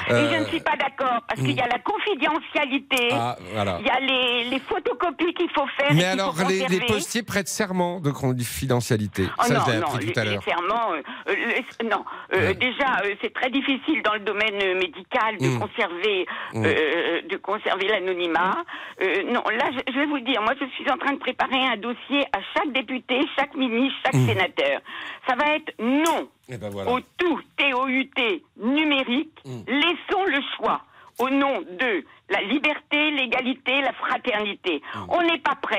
Q: Et je
B: Euh,
Q: ne suis pas d'accord, parce qu'il y a la confidentialité,
B: Ah, voilà.
Q: il y a les, les photocopies qu'il faut faire.
B: Mais alors,
Q: faut
B: les, les postiers prêtent serment de confidentialité.
Q: Oh
B: Ça,
Q: non,
B: je l'ai appris tout à l'heure.
Q: euh, euh, non. Euh, Déjà, euh, c'est très difficile dans le domaine euh, médical de
B: Mm.
Q: conserver,
B: Mm.
Q: euh, de conserver l'anonymat. Euh, non, là, je, je vais vous dire, moi, je suis en train de préparer un dossier à chaque député, chaque ministre, chaque
B: Mm.
Q: sénateur. Ça va être non
B: Et ben voilà.
Q: au tout T-O-U-T numérique.
B: Mm.
Q: Laissons le choix au nom de la liberté, l'égalité, la fraternité.
B: Mm.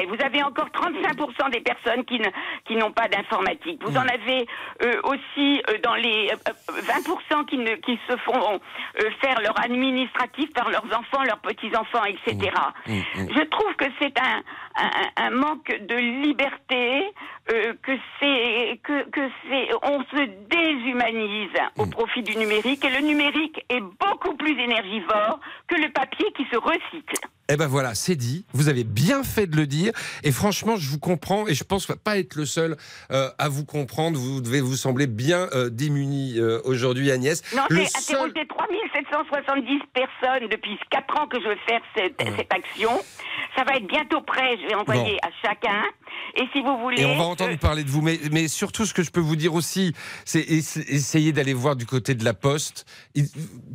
Q: Vous avez encore 35% des personnes qui ne- qui n'ont pas d'informatique. Vous en
B: Mm.
Q: avez euh, aussi euh, dans les euh, euh, 20% qui, ne, qui se font faire leur administratif par leurs enfants, leurs petits-enfants, etc.
B: Mm,
Q: Je trouve que c'est un, un, un manque de liberté, que c'est que, que c'est on se déshumanise au profit du numérique et le numérique est beaucoup plus énergivore que le papier qui se recycle.
B: Eh ben voilà, c'est dit. Vous avez bien fait de le dire. Et franchement, je vous comprends. Et je pense pas être le seul euh, à vous comprendre. Vous devez vous sembler bien euh, démuni euh, aujourd'hui, Agnès.
Q: Non, j'ai
B: seul-
Q: interrogé 3770 personnes depuis 4 ans que je veux faire cette, cette action. Ça va être bientôt prêt, je vais envoyer à chacun. Et si vous voulez...
B: Et on va entendre
Q: euh,
B: parler de vous. Mais, mais surtout, ce que je peux vous dire aussi, c'est ess- essayer d'aller voir du côté de la Poste.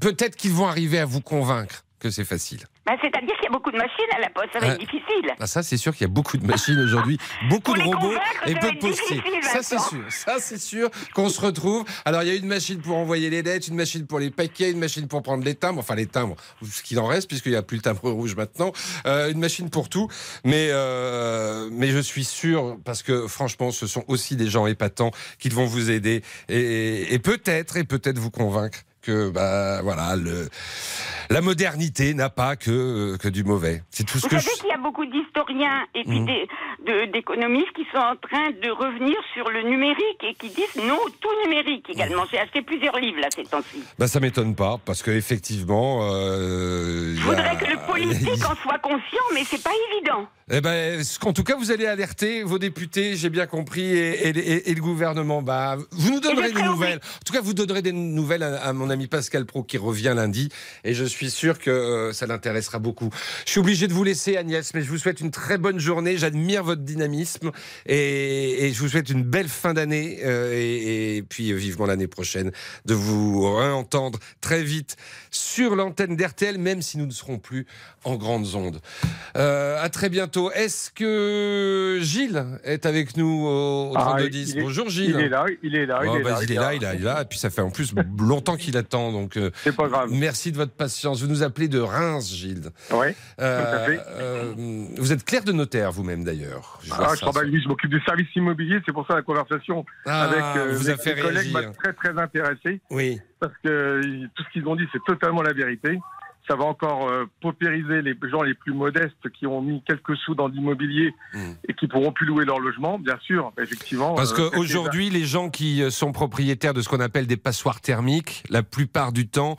B: Peut-être qu'ils vont arriver à vous convaincre que c'est facile.
Q: Bah, C'est-à-dire qu'il y a beaucoup de machines à la poste, ça va
B: Ah.
Q: être difficile.
B: Ah, ça, c'est sûr qu'il y a beaucoup de machines aujourd'hui, beaucoup de robots et peu de postiers. Ça, c'est sûr. Ça, c'est sûr qu'on se retrouve. Alors, il y a une machine pour envoyer les lettres, une machine pour les paquets, une machine pour prendre les timbres, enfin les timbres, ce qu'il en reste, puisqu'il n'y a plus le timbre rouge maintenant, euh, une machine pour tout. Mais, euh, mais je suis sûr, parce que franchement, ce sont aussi des gens épatants qui vont vous aider et, et peut-être, et peut-être vous convaincre que bah voilà le la modernité n'a pas que que du mauvais c'est tout ce
Q: Vous
B: que
Q: savez
B: je
Q: qu'il y a beaucoup d'historiens et puis des, de- d'économistes qui sont en train de revenir sur le numérique et qui disent non tout numérique également. J'ai acheté plusieurs livres là ces temps-ci.
B: Bah, ça m'étonne pas, parce qu'effectivement. Euh,
Q: Je voudrais que le politique en soit conscient, mais c'est pas évident.
B: Eh ben, qu'en tout cas, vous allez alerter vos députés, j'ai bien compris, et, et- et- et le gouvernement. Bah, vous nous donnerez
Q: je
B: des
Q: serai
B: nouvelles. En tout cas, vous donnerez des nouvelles à, à mon ami Pascal Pro qui revient lundi, et je suis sûr que euh, ça l'intéressera beaucoup. Je suis obligé de vous laisser, Agnès, mais je vous souhaite une très bonne journée. J'admire votre dynamisme, et, et je vous souhaite une belle fin d'année, euh, et, puis euh, vivement l'année prochaine de vous réentendre très vite sur l'antenne d'RTL, même si nous ne serons plus en grandes ondes. À très bientôt. Est-ce que Gilles est avec nous au, au
S: Ah,
B: 3210
S: il est-
B: Bonjour Gilles.
S: Il est là, il est là, il
B: Oh,
S: est
B: bah,
S: là.
B: il est là, il est là, il est là. Et puis ça fait en plus longtemps qu'il attend. Donc, c'est
S: pas grave.
B: Merci de votre patience. Vous nous appelez de Reims, Gilles.
S: Oui,
B: Euh, euh, vous êtes clerc de notaire vous-même d'ailleurs. Je
S: Ah, je travaille, je m'occupe du service immobilier, c'est pour ça la conversation
B: Ah,
S: avec euh,
B: vous
S: mes- collègues m'a très très intéressé.
B: Oui.
S: Parce que euh, tout ce qu'ils ont dit, c'est totalement la vérité. Ça va encore euh, paupériser les gens les plus modestes qui ont mis quelques sous dans l'immobilier et qui pourront plus louer leur logement, bien sûr, effectivement.
B: Parce
S: euh,
B: qu'aujourd'hui, les gens qui euh, sont propriétaires de ce qu'on appelle des passoires thermiques, la plupart du temps,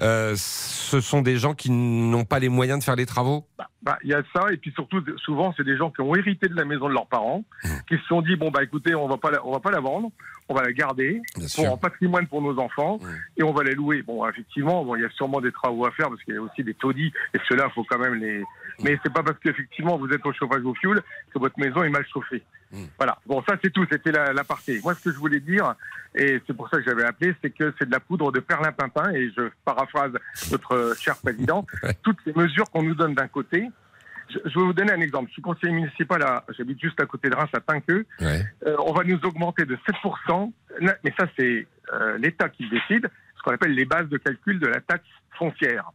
B: euh, ce sont des gens qui n'ont pas les moyens de faire les travaux.
S: Bah, il y a ça, et puis surtout, souvent, c'est des gens qui ont hérité de la maison de leurs parents, qui se sont dit bon bah écoutez, on va pas la, on va pas la vendre, on va la garder pour en patrimoine pour nos enfants, et on va la louer. Bon, effectivement, bon, il y a sûrement des travaux à faire parce qu'il y a aussi des taudis, et ceux-là, faut quand même les. Mais c'est pas parce qu'effectivement vous êtes au chauffage au fioul que votre maison est mal chauffée. Voilà. Bon, ça c'est tout. C'était la, la partie. Moi, ce que je voulais dire, et c'est pour ça que j'avais appelé, c'est que c'est de la poudre de perlimpinpin. Et je paraphrase notre cher président. Toutes les mesures qu'on nous donne d'un côté. Je, je vais vous donner un exemple. Je suis conseiller municipal à, j'habite juste à côté de Reims, à Pinqueux. Euh, on va nous augmenter de 7%. Na- Mais ça, c'est euh, l'État qui décide. Ce qu'on appelle les bases de calcul de la taxe foncière.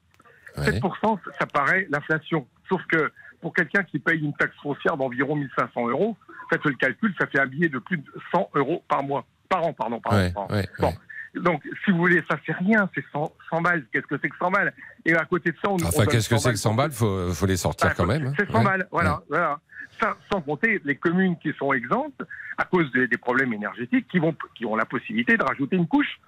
S: 7%, ça paraît l'inflation. Sauf que pour quelqu'un qui paye une taxe foncière d'environ 1500 euros, faites le calcul, ça fait un billet de plus de 100 euros par mois. Par an, pardon. Par an,
B: Ouais,
S: par an.
B: ouais,
S: Bon. Donc, si vous voulez, ça c'est rien, c'est 100, 100 balles. Qu'est-ce que c'est que 100 balles? Et à côté de ça, on
B: Enfin, qu'est-ce que
S: 100
B: c'est que 100 balles? Faut, faut les sortir
S: Ah,
B: quand même. hein.
S: C'est 100
B: Ouais.
S: balles, voilà. voilà. Ça, sans compter les communes qui sont exemptes à cause des, des problèmes énergétiques, qui, vont, qui ont la possibilité de rajouter une couche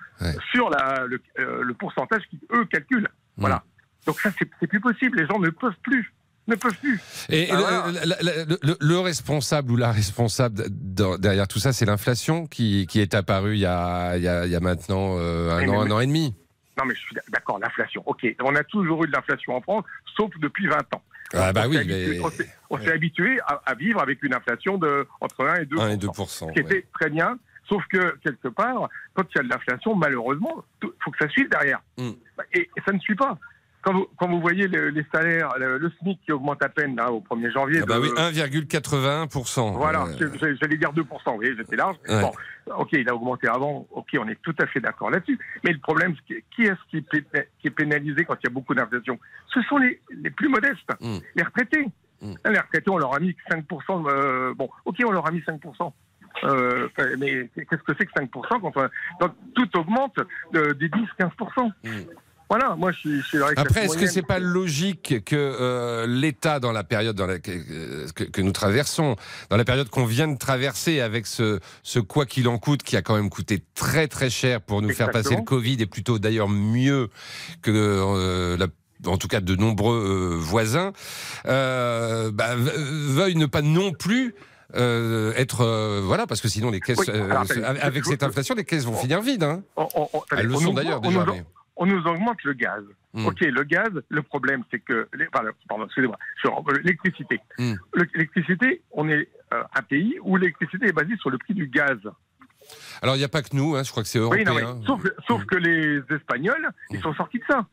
S: sur la, le, euh, le pourcentage qu'eux calculent. Voilà. Donc ça, c'est c'est plus possible. Les gens ne peuvent plus. Ne peuvent plus.
B: Et
S: Ah,
B: le,
S: voilà.
B: la- la- le- le- le responsable ou la responsable derrière tout ça, c'est l'inflation qui, qui est apparue il y a, il y a, il y a maintenant euh, un
S: Oui,
B: an,
S: mais-
B: un an et demi.
S: Non, mais je suis d'accord, l'inflation. OK. On a toujours eu de l'inflation en France, sauf depuis 20 ans.
B: Ah bah
S: On
B: oui,
S: s'est habitué-
B: mais-
S: on s'est- on s'est habitué à, à vivre avec une inflation de entre 1 et 2
B: 1 et 2
S: ce qui était très bien. Sauf que, quelque part, quand il y a de l'inflation, malheureusement, il faut que ça suive derrière.
B: Mm.
S: Et, et ça ne suit pas. Quand vous, quand vous voyez le- les salaires, le, le SMIC qui augmente à peine là, au 1er janvier.
B: Ah bah
S: de-
B: oui, 1,81%.
S: Voilà,
B: Euh,
S: je- je- j'allais dire 2%, vous voyez, j'étais large.
B: Ouais.
S: Bon, ok, il a augmenté avant, ok, on est tout à fait d'accord là-dessus. Mais le problème, qui est-ce qui, est pé- qui est pénalisé quand il y a beaucoup d'inflation? Ce sont les, les plus modestes,
B: Mm.
S: les retraités. Là, Les retraités, on leur a mis 5%, euh, bon, ok, on leur a mis 5%. Euh, enfin, mais qu'est-ce que c'est que 5% quand, on- quand tout augmente de, des 10-15% Voilà, moi je suis, je suis la
B: Après, est-ce que c'est pas logique que euh, l'État, dans la période dans la, que, nous traversons, dans la période qu'on vient de traverser, avec ce, ce quoi qu'il en coûte, qui a quand même coûté très très cher pour nous faire passer le. Covid, et plutôt d'ailleurs mieux que euh, la en tout cas de nombreux euh, voisins, bah, ve- veuillent ne pas non plus euh, être euh, voilà parce que sinon les caisses
S: Oui, alors, attendez,
B: avec cette inflation les caisses vont finir vides hein.
S: On- on- on-
B: Elles le
S: on
B: sont d'ailleurs déjà, mais-
S: On nous augmente le gaz.
B: Mm.
S: Ok, le gaz, le problème, c'est que. les- Pardon, pardon, excusez-moi. L'électricité.
B: Mm.
S: Le- L'électricité, on est euh, un pays où l'électricité est basée sur le prix du gaz.
B: alors il n'y a pas que nous hein, je crois que c'est
S: Oui,
B: européen
S: non, sauf, sauf que les Espagnols, ils sont sortis de ça.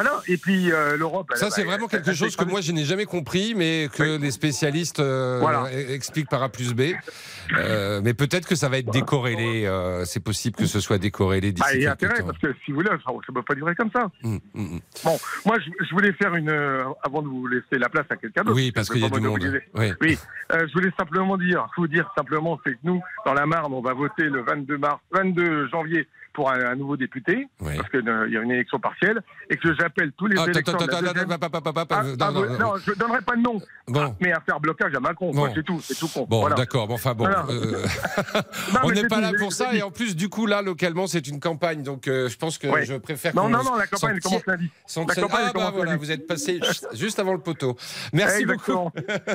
S: Voilà. Et puis euh, l'Europe.
B: Ça, c'est vraiment quelque chose que moi, je n'ai jamais compris, mais que les spécialistes euh,
S: Voilà.
B: e- expliquent par A plus B. Euh, mais peut-être que ça va être décorrélé. euh, c'est possible que ce soit décorrélé d'ici
S: il y a intérêt,
B: temps.
S: parce que si vous voulez, ça ne peut pas durer comme ça.
B: Mm, mm, mm.
S: Bon, moi, je, je voulais faire une. avant de vous laisser la place à quelqu'un d'autre.
B: Oui, parce qu'il y a du monde. Oui.
S: Oui, je voulais simplement dire, vous dire simplement, c'est que nous, dans la Marne, on va voter le 22 mars, 22 janvier pour un, un nouveau député, parce qu'il y a une élection partielle, et que j'appelle tous les électeurs Ah, ah,
B: non,
S: je donnerai pas de nom.
B: Bon.
S: Ah, mais à faire blocage à Macron,
B: Bon.
S: c'est tout, c'est tout con.
B: Bon,
S: Voilà.
B: d'accord, bon, enfin bon.
S: Voilà.
B: euh,
S: Non,
B: on n'est pas là pour ça, et en plus, du coup, là, localement, c'est une campagne, donc euh, je pense que
S: Ouais.
B: je préfère
S: Non, non, non, la campagne, commence lundi.
B: Ah, bah voilà, vous êtes passé juste- avant le poteau. Merci beaucoup.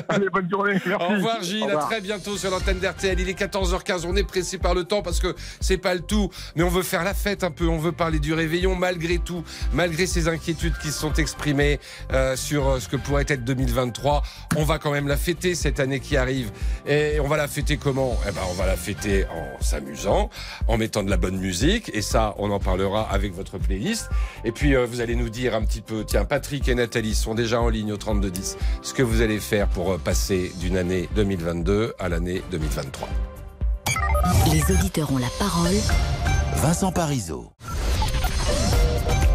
S: Allez, bonne journée.
B: Au revoir Gilles, à très bientôt sur l'antenne d'RTL. Il est 14h15, on est pressé par le temps parce que c'est pas le tout, mais on veut faire la fête un peu, on veut parler du réveillon malgré tout, malgré ces inquiétudes qui se sont exprimées euh, sur euh, ce que pourrait être 2023. On va quand même la fêter cette année qui arrive. Et on va la fêter comment? Eh ben, on va la fêter en s'amusant, en mettant de la bonne musique. Et ça, on en parlera avec votre playlist. Et puis, euh, vous allez nous dire un petit peu, tiens, Patrick et Nathalie sont déjà en ligne au 3210, ce que vous allez faire pour passer d'une année 2022 à l'année 2023.
G: Les auditeurs ont la parole.
A: Vincent Parisot.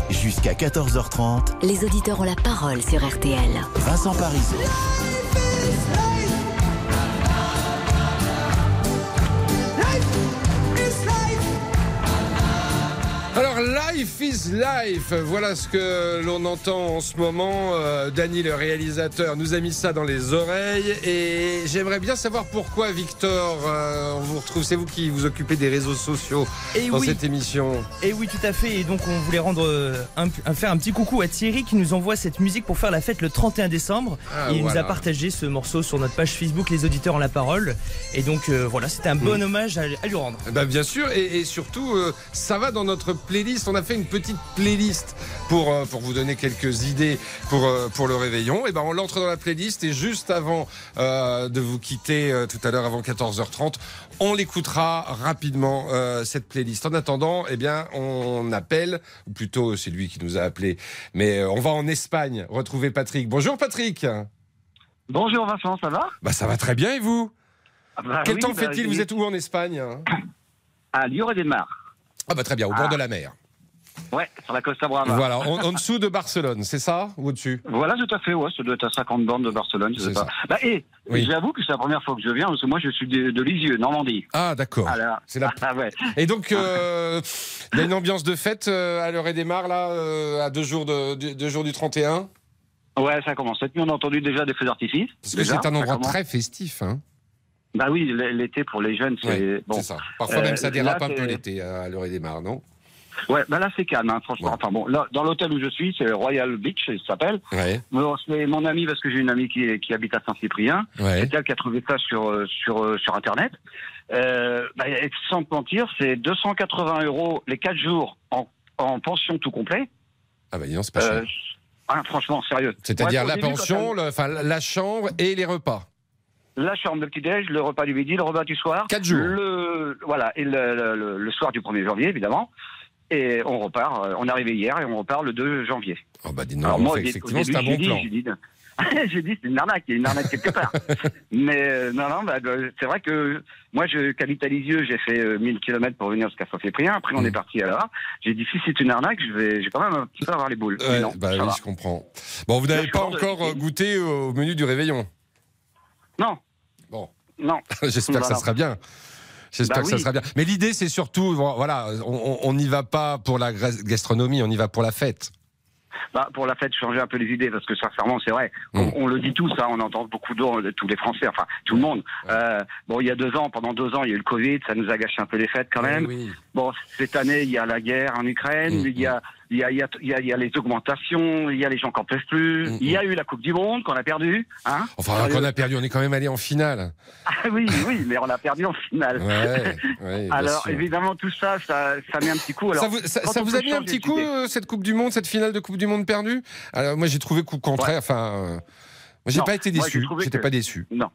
A: Jusqu'à 14h30,
G: Les auditeurs ont la parole sur RTL.
A: Vincent Parisot.
B: Life is Life, voilà ce que l'on entend en ce moment. Euh, Danny, le réalisateur, nous a mis ça dans les oreilles. Et j'aimerais bien savoir pourquoi, Victor, euh, on vous retrouve. C'est vous qui vous occupez des réseaux sociaux
L: Et
B: dans
L: oui.
B: cette émission.
L: Et oui, tout à fait. Et donc, on voulait rendre euh, un, faire un petit coucou à Thierry qui nous envoie cette musique pour faire la fête le 31 décembre.
B: Ah,
L: et il nous a partagé ce morceau sur notre page Facebook, Les auditeurs ont la parole. Et donc, euh, voilà, c'était un bon
B: Mm.
L: hommage à, à lui rendre.
B: Bah bien sûr, et, et surtout, ça va dans notre playlist. On a fait une petite playlist pour, euh, pour vous donner quelques idées pour, euh, pour le réveillon. Et ben on l'entre dans la playlist et juste avant euh, de vous quitter euh, tout à l'heure, avant 14h30, on l'écoutera rapidement, euh, cette playlist. En attendant, eh bien, on appelle, ou plutôt c'est lui qui nous a appelé, mais on va en Espagne retrouver Patrick. Bonjour Patrick
J: Bonjour Vincent, ça va?
B: Bah ça va très bien et vous?
J: Ah bah
B: Quel
J: oui,
B: temps
J: bah,
B: fait-il? Vous êtes où en Espagne?
J: À Lloret-des-Mar.
B: Ah bah très bien, au bord
J: Ah.
B: de la mer.
J: Ouais, sur la Costa Brava.
B: Voilà, en, en dessous de Barcelone, c'est ça Ou au-dessus
J: Voilà, tout à fait, ouais, ça doit être à 50 bornes de Barcelone, je sais pas.
B: ça.
J: Bah, et
B: Oui.
J: j'avoue que c'est la première fois que je viens, parce que moi je suis de, de Lisieux, Normandie.
B: Ah d'accord. C'est la-
J: ah, ouais.
B: Et donc, euh, il y a une ambiance de fête euh, à l'heure et démarre, là, euh, à deux jours, de, du- deux jours du 31
J: Ouais, ça commence. Cette nuit, on a entendu déjà des feux d'artifice.
B: Parce que c'est un endroit très festif. Hein.
J: Bah oui, l'été pour les jeunes, c'est
B: Ouais,
J: bon.
B: c'est ça. Parfois même ça dérape
J: là,
B: un peu l'été à l'heure et démarre, non?
J: Ouais, bah là c'est calme, hein, franchement. Enfin bon, là, dans l'hôtel où je suis, c'est Royal Beach, il s'appelle.
B: Ouais.
J: Bon, c'est mon ami parce que j'ai une amie qui, qui habite à Saint-Cyprien.
B: Ouais.
J: C'est elle qui a trouvé ça sur euh, sur euh, sur internet. Euh, bah, et sans te mentir, c'est 280 euros les 4 jours en, en pension tout complet.
B: Ah bah dis donc, c'est pas
J: Euh,
B: cher.
J: ah, franchement, sérieux.
B: C'est-à-dire
J: Ouais,
B: la
J: début,
B: pension, le- la chambre et les repas.
J: La chambre, le petit-déj, le repas du midi, le repas du soir.
B: Quatre jours.
J: Le, voilà, et le- le soir du 1er janvier, évidemment. Et on repart, euh, on est arrivé hier et on repart le 2 janvier.
B: Oh bah dis
J: Alors moi,
B: fait, effectivement, c'est un bon plan.
J: J'ai dit, j'ai dit, c'est une arnaque, il y a une arnaque quelque part. Mais euh, non, non, bah, euh, c'est vrai que moi, je Lisieux, j'ai fait euh, 1000 km pour venir jusqu'à Saint-Cyprien. Après,
B: Mm.
J: on est parti à là. J'ai dit, si c'est une arnaque, je vais, j'ai quand même un petit peu avoir les boules. Non,
B: bah oui,
J: va.
B: je comprends. Bon, vous n'avez pas
J: de-
B: encore euh, goûté au menu du réveillon?
J: Non.
B: Bon.
J: Non.
B: J'espère que ça sera bien. J'espère
J: Bah
B: que ça sera bien. Mais l'idée, c'est surtout, voilà, on- n'y va pas pour la gastronomie, on y va pour la fête.
J: Bah, pour la fête, changer un peu les idées, parce que sincèrement, c'est vrai.
B: Mm.
J: On, on le dit tous, hein, on entend beaucoup de tous les Français, enfin tout le monde. Euh, bon, il y a deux ans, pendant deux ans, il y a eu le Covid, ça nous a gâché un peu les fêtes quand même. Bon, cette année, il y a la guerre en Ukraine,
B: Mm,
J: il y a, il y a, y a, y a, y a les augmentations, il y a les gens qui en peuvent plus. Il y a eu la Coupe du Monde qu'on a perdue, hein.
B: Mm, Enfin, qu'on a perdu, on est quand même allé en finale.
J: Ah oui, oui, mais on a perdu en finale.
B: Ouais, ouais, bien
J: Alors
B: sûr.
J: évidemment, tout ça, ça, ça met un petit coup. Alors,
B: ça vous, ça- ça a mis un petit coup, euh, cette Coupe du Monde, cette finale de Coupe du Monde perdue? Alors, moi, j'ai trouvé coup contraire. Enfin, euh, moi, j'ai pas été déçu. J'étais
J: que-
B: pas déçu.
J: Non.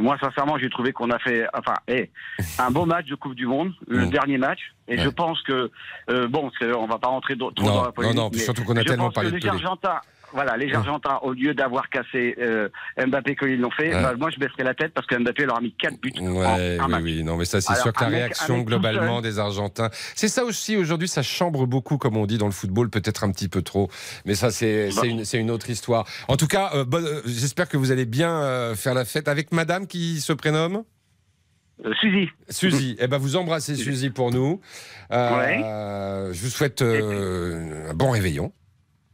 J: Moi, sincèrement, j'ai trouvé qu'on a fait, enfin, eh, un beau match de Coupe du Monde, le
B: Mm.
J: dernier match. Et
B: Ouais.
J: je pense que, euh, bon, c'est- on va pas rentrer trop trop
B: Non,
J: dans la
B: non,
J: polémique.
B: non,
J: mais
B: surtout qu'on a tellement parlé de
J: les. Argentins, voilà, les. Argentins, au lieu d'avoir cassé euh, Mbappé comme ils l'ont fait,
B: Ouais.
J: bah, moi, je baisserais la tête parce que Mbappé leur a mis 4 buts
B: Ouais,
J: en un
B: oui,
J: match.
B: oui, non, mais ça, c'est sûr que la
J: mec-
B: réaction globalement des Argentins, c'est ça aussi aujourd'hui, ça chambre beaucoup, comme on dit dans le football, peut-être un petit peu trop, mais ça, c'est
J: Bah.
B: une, autre histoire. En tout cas, euh, euh, j'espère que vous allez bien faire la fête avec Madame qui se prénomme?
T: Euh, Suzy.
B: Suzy. Eh ben, vous embrassez Suzy pour nous. Euh, Je vous souhaite euh, un bon réveillon.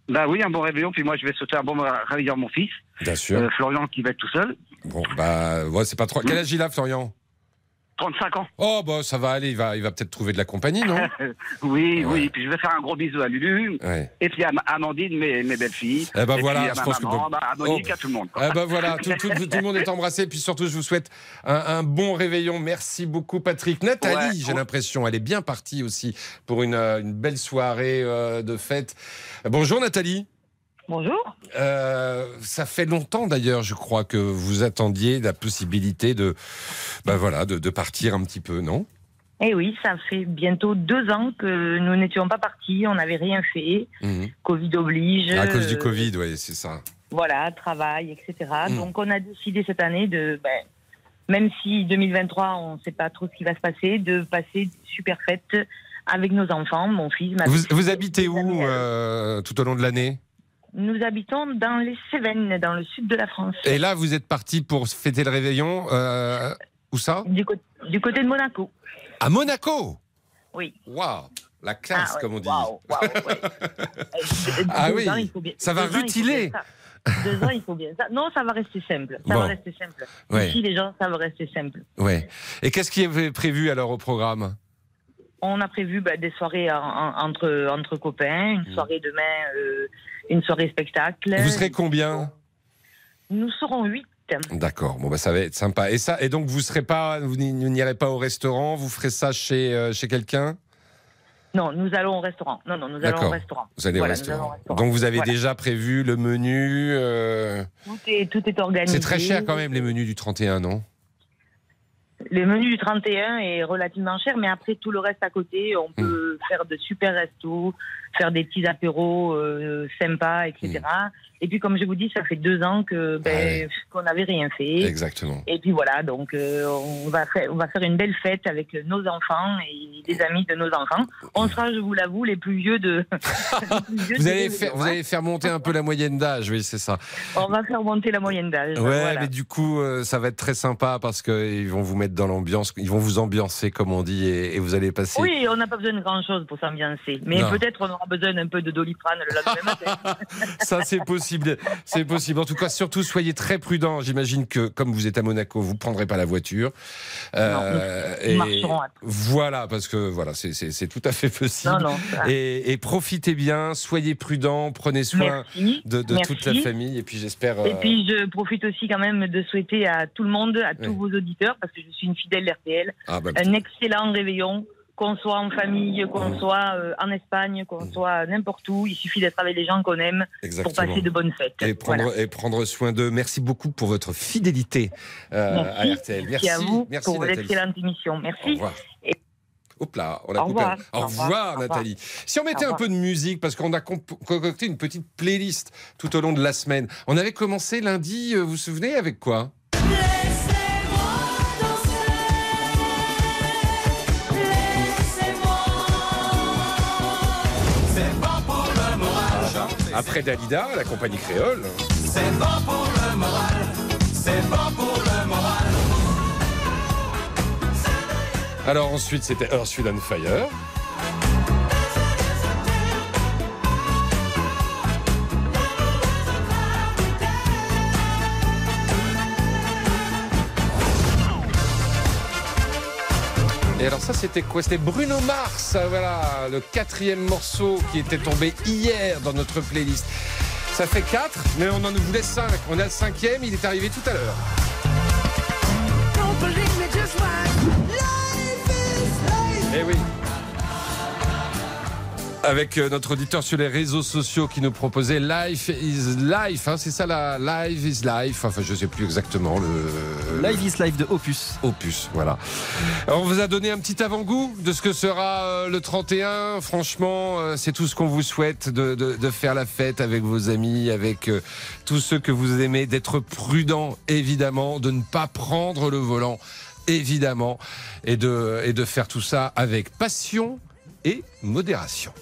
T: Bah oui, un bon réveillon. Puis moi, je vais sauter un bon réveillon à mon fils.
B: Bien sûr.
T: Euh, Florian qui va être tout seul.
B: Bon, bah, ouais, c'est pas trop. Quel âge il a, Florian?
T: 35 ans.
B: Oh, bah, ça va aller. Il va, il va peut-être trouver de la compagnie, non
T: Oui, oui. Puis je vais faire un gros bisou à Lulu.
B: Ouais.
T: Et puis à Ma- Amandine, mes, mes belles filles.
B: Eh ben
T: Et
B: voilà,
T: puis à
B: je
T: ma
B: pense que
T: maman,
B: bon-
T: bah, à Monique,
B: Oh.
T: à tout le monde. quoi.
B: Eh ben voilà, tout, tout- tout le monde est embrassé. Puis surtout, je vous souhaite un, un bon réveillon. Merci beaucoup, Patrick. Nathalie,
T: Ouais.
B: j'ai l'impression, elle est bien partie aussi pour une, euh, une belle soirée euh, de fête. Bonjour, Nathalie.
U: Bonjour.
B: Euh, ça fait longtemps d'ailleurs, je crois, que vous attendiez la possibilité de, ben voilà, de, de partir un petit peu, non?
U: Eh oui, ça fait bientôt deux ans que nous n'étions pas partis, on n'avait rien fait.
B: Mhm.
U: Covid oblige.
B: À cause du Covid, oui, c'est ça.
U: Voilà, travail, etc.
B: Mhm.
U: Donc on a décidé cette année de, ben, même si 2023, on ne sait pas trop ce qui va se passer, de passer super fêtes avec nos enfants, mon fils, ma
B: Vous,
U: fille.
B: vous habitez où euh, tout au long de l'année?
U: Nous habitons dans les Cévennes, dans le sud de la France.
B: Et là, vous êtes parti pour fêter le réveillon. euh, où ça
U: Du, côté de Monaco.
B: À Monaco
U: Oui.
B: Waouh La classe,
U: Ah ouais,
B: comme on dit.
U: waouh, waouh, ouais. Euh,
B: Ah oui,
U: ans, il faut bien-
B: ça va rutiler.
U: bien ça. Deux ans, il faut bien ça. Non, ça va rester simple. Ça
B: Bon.
U: va rester simple.
B: Ouais.
U: Ici, les gens, ça va rester simple.
B: Ouais. Et qu'est-ce qui est prévu alors au programme?
U: On a prévu bah, des soirées en- en- entre, entre copains, une soirée demain, euh, une soirée spectacle.
B: Vous serez combien
U: Nous serons huit.
B: D'accord. Bon bah ça va être sympa. Et ça et donc vous serez pas vous n'irez pas au restaurant, vous ferez ça chez euh, chez quelqu'un?
U: Non, nous allons au restaurant. Non, non, nous allons au restaurant.
B: Vous allez
U: Voilà,
B: au restaurant.
U: au restaurant.
B: Donc vous avez
U: Voilà.
B: déjà prévu le menu euh,
U: Tout est, tout est organisé.
B: C'est très cher quand même les menus du 31, non?
U: Le menu du 31 est relativement cher, mais après tout le reste à côté, on peut
B: Hmm.
U: faire de super restos, faire des petits apéros euh, sympas, etc.
B: Hmm.
U: Et puis, comme je vous dis, ça fait deux ans que ben, qu'on n'avait rien fait.
B: Exactement.
U: Et puis voilà, donc euh, on va faire on va faire une belle fête avec nos enfants et les amis de nos enfants. On sera, je vous l'avoue, les plus vieux de. les plus vieux
B: Vous
U: de
B: allez faire vous
U: hein.
B: allez faire monter un peu la moyenne d'âge, oui, c'est ça.
U: On va faire monter la moyenne d'âge.
B: Ouais,
U: voilà.
B: mais du coup, euh, ça va être très sympa parce qu'ils vont vous mettre dans l'ambiance, ils vont vous ambiancer, comme on dit, et, et vous allez passer.
U: Oui, on n'a pas besoin de grand chose pour s'ambiancer. Mais peut-être on aura besoin d'un peu de doliprane le lendemain matin.
B: Ça, c'est possible. C'est possible. En tout cas, surtout, soyez très prudents. J'imagine que, comme vous êtes à Monaco, vous ne prendrez pas la voiture. Euh,
U: nous marcherons à
B: voilà, parce que voilà, c'est- tout à fait possible.
U: Non, non,
B: et, et profitez bien, soyez prudents, prenez soin
U: Merci.
B: de, de toute la famille. Et puis, j'espère.
U: Et
B: euh,
U: puis je profite aussi quand même de souhaiter à tout le monde, à tous
B: Oui.
U: vos auditeurs, parce que je suis une fidèle RTL,
B: Ah, bah,
U: un excellent réveillon. Qu'on soit en famille, qu'on soit euh, en Espagne, qu'on soit n'importe où, il suffit d'être avec les gens qu'on aime pour passer de bonnes fêtes.
B: et prendre,
U: Voilà.
B: et prendre soin d'eux. Merci beaucoup pour votre fidélité euh, à. RTL.
U: Merci à vous
B: merci
U: pour l'excellente émission.
B: Au
U: Merci.
B: revoir. Hop là, on a
U: Au
B: coupé.
U: revoir.
B: Au
U: Au
B: revoir, Nathalie. Si on mettait un peu de musique, parce qu'on a concocté une petite playlist tout au long de la semaine. On avait commencé lundi, euh, vous vous souvenez, avec quoi? Après Dalida, la compagnie créole.
V: C'est bon pour le moral. C'est bon pour le moral.
B: Alors ensuite, c'était Earth, Wind Fire. Alors ça c'était quoi? C'était Bruno Mars, euh, voilà, le quatrième morceau qui était tombé hier dans notre playlist. Ça fait quatre, mais on en voulait cinq. On a le cinquième, il est arrivé tout à l'heure. Eh oui. Avec euh, notre auditeur sur les réseaux sociaux qui nous proposait Life is Life, hein, c'est ça la Life is Life, enfin je sais plus exactement le...
C: Live is Life de Opus.
B: Opus, voilà. On vous a donné un petit avant-goût de ce que sera euh, le 31. Franchement, euh, c'est tout ce qu'on vous souhaite de, de- de faire la fête avec vos amis, avec tous ceux que vous aimez, d'être prudent évidemment, de ne pas prendre le volant évidemment, et de, et de faire tout ça avec passion et modération.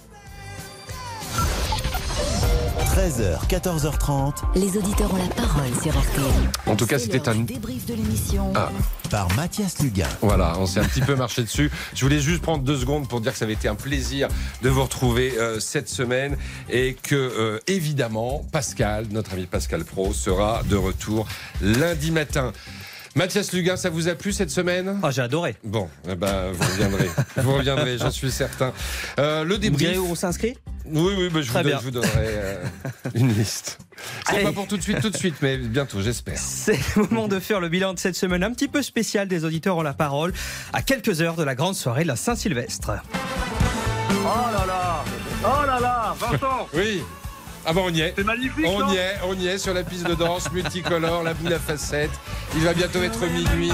A: 13h, 14h30.
G: Les auditeurs ont la parole sur RTL.
B: En tout cas, c'était un
G: débrief de l'émission.
B: Ah.
A: Par Mathias Luguin.
B: Voilà, on s'est un petit peu marché dessus. Je voulais juste prendre deux secondes pour dire que ça avait été un plaisir de vous retrouver euh, cette semaine et que, euh, évidemment, Pascal, notre ami Pascal Pro, sera de retour lundi matin. Mathias Luguin, ça vous a plu cette semaine?
M: Ah, j'ai adoré.
B: Bon, eh ben, vous reviendrez. vous reviendrez, j'en suis certain. Euh, le
M: Vous
B: débrief.
M: direz où on s'inscrit?
B: Oui, oui, bah, je, vous donne- je vous donnerai euh, une liste. C'est pas pour tout de suite, tout de suite, mais bientôt, j'espère.
M: C'est le moment de faire le bilan de cette semaine un petit peu spécial des auditeurs ont la parole à quelques heures de la grande soirée de la Saint-Sylvestre.
W: Oh là là Oh là là Vincent
B: Oui. Ah bon, on y est.
W: C'est magnifique
B: On
W: non
B: y est, on y est sur la piste de danse multicolore, la boule à facettes. Il va bientôt être minuit.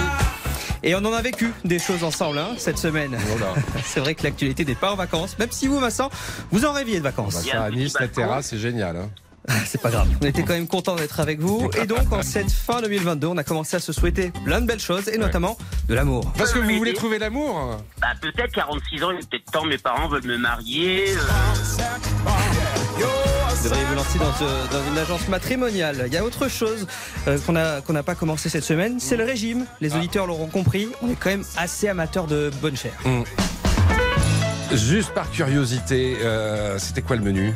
M: Et on en a vécu des choses ensemble hein, cette semaine. C'est vrai que l'actualité n'est pas en vacances, même si vous, Vincent, vous en rêviez de vacances.
B: Bah, ça, à Nice, la terrasse, c'est génial. hein.
M: C'est pas grave. On était quand même content d'être avec vous. Et donc, en cette fin 2022, on a commencé à se souhaiter plein de belles choses, et notamment de l'amour.
B: Parce que vous voulez trouver l'amour
X: Bah peut-être 46 ans, il est peut-être temps, mes parents veulent me marier. euh,
M: Vous devriez vous lancer dans, ce- dans une agence matrimoniale. Il y a autre chose euh, qu'on a- qu'on n'a pas commencé cette semaine, c'est le régime. Les auditeurs l'auront compris, on est quand même assez amateurs de bonne chair.
B: Mm. Juste par curiosité, euh, c'était quoi le menu?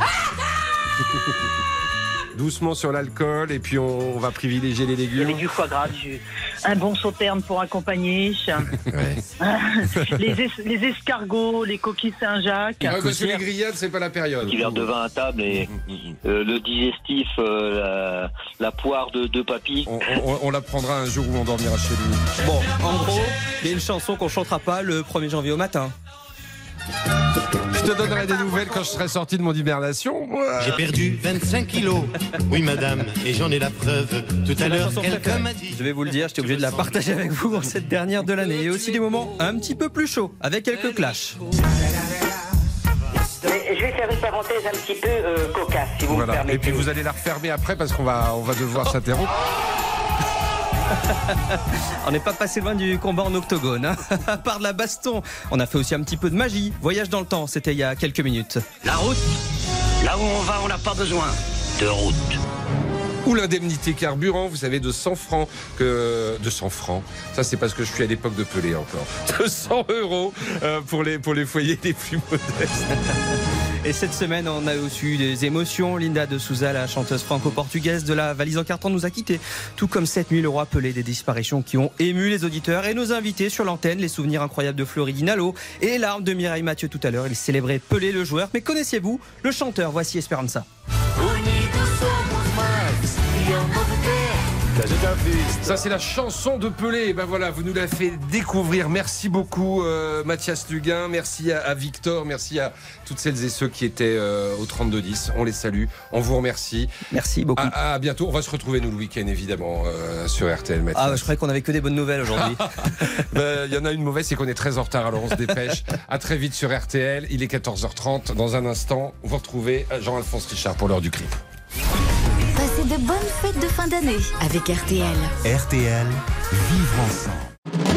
B: Doucement sur l'alcool et puis on, on va privilégier les
U: Il y avait
B: légumes.
U: du foie gras, du- un bon sauterne pour accompagner, les, es- les escargots, les coquilles Saint-Jacques.
B: Ouais, parce que les grillades, c'est pas la période.
X: petit verre de vin à table et euh, le digestif, euh, la, la poire de.
B: On, on- on la prendra un jour où on dormira chez lui.
M: Bon, en gros, il y a une chanson qu'on chantera pas le 1er janvier au matin.
B: Je te donnerai des nouvelles quand je serai sorti de mon hibernation.
Y: J'ai perdu 25 kilos. Oui, madame, et j'en ai la preuve. Tout à l'heure, quelqu'un m'a dit.
M: Je vais vous le dire, j'étais obligé de la partager avec vous en cette dernière de l'année. Et aussi des moments un petit peu plus chauds, avec quelques clashs.
X: Mais je vais faire une parenthèse un petit peu euh, cocasse, si vous me
B: Voilà.
X: permettez.
B: Et puis vous allez la refermer après parce qu'on va, on va devoir s'interrompre.
M: On n'est pas passé loin du combat en octogone. hein. à part de la baston, on a fait aussi un petit peu de magie. Voyage dans le temps, c'était il y a quelques minutes.
X: La route, là où on va, on n'a pas besoin de route.
B: Ou l'indemnité carburant, vous savez, de 100 francs. Que... De 100 francs. Ça, c'est parce que je suis à l'époque de Pelé encore. De 100 euros euh, pour, les, pour les foyers les plus modestes.
M: Et cette semaine, on a aussi eu des émotions. Linda de Souza, la chanteuse franco-portugaise de la valise en carton, nous a quittés. Tout comme 7000 euros appelés des disparitions qui ont ému les auditeurs et nos invités sur l'antenne. Les souvenirs incroyables de Floridine Allo et les larmes de Mireille Mathieu tout à l'heure. Il célébrait Pelé le joueur. Mais connaissiez-vous le chanteur? Voici Esperanza.
B: Ça, c'est la chanson de Pelé. Ben voilà, vous nous l'avez fait découvrir. Merci beaucoup, euh, Mathias Luguin. Merci à, à Victor. Merci à toutes celles et ceux qui étaient euh, au 3210. On les salue. On vous remercie.
M: Merci beaucoup.
B: À, à bientôt. On va se retrouver, nous, le week-end, évidemment, euh, sur RTL. Mathias.
M: Ah, je croyais qu'on avait que des bonnes nouvelles aujourd'hui.
B: Ben, Il y en a une mauvaise, c'est qu'on est très en retard, alors on se dépêche. À très vite sur RTL. Il est 14h30. Dans un instant, vous retrouvez Jean-Alphonse Richard pour l'heure du crime.
G: De bonnes fêtes de fin d'année avec RTL.
A: RTL, vivre ensemble.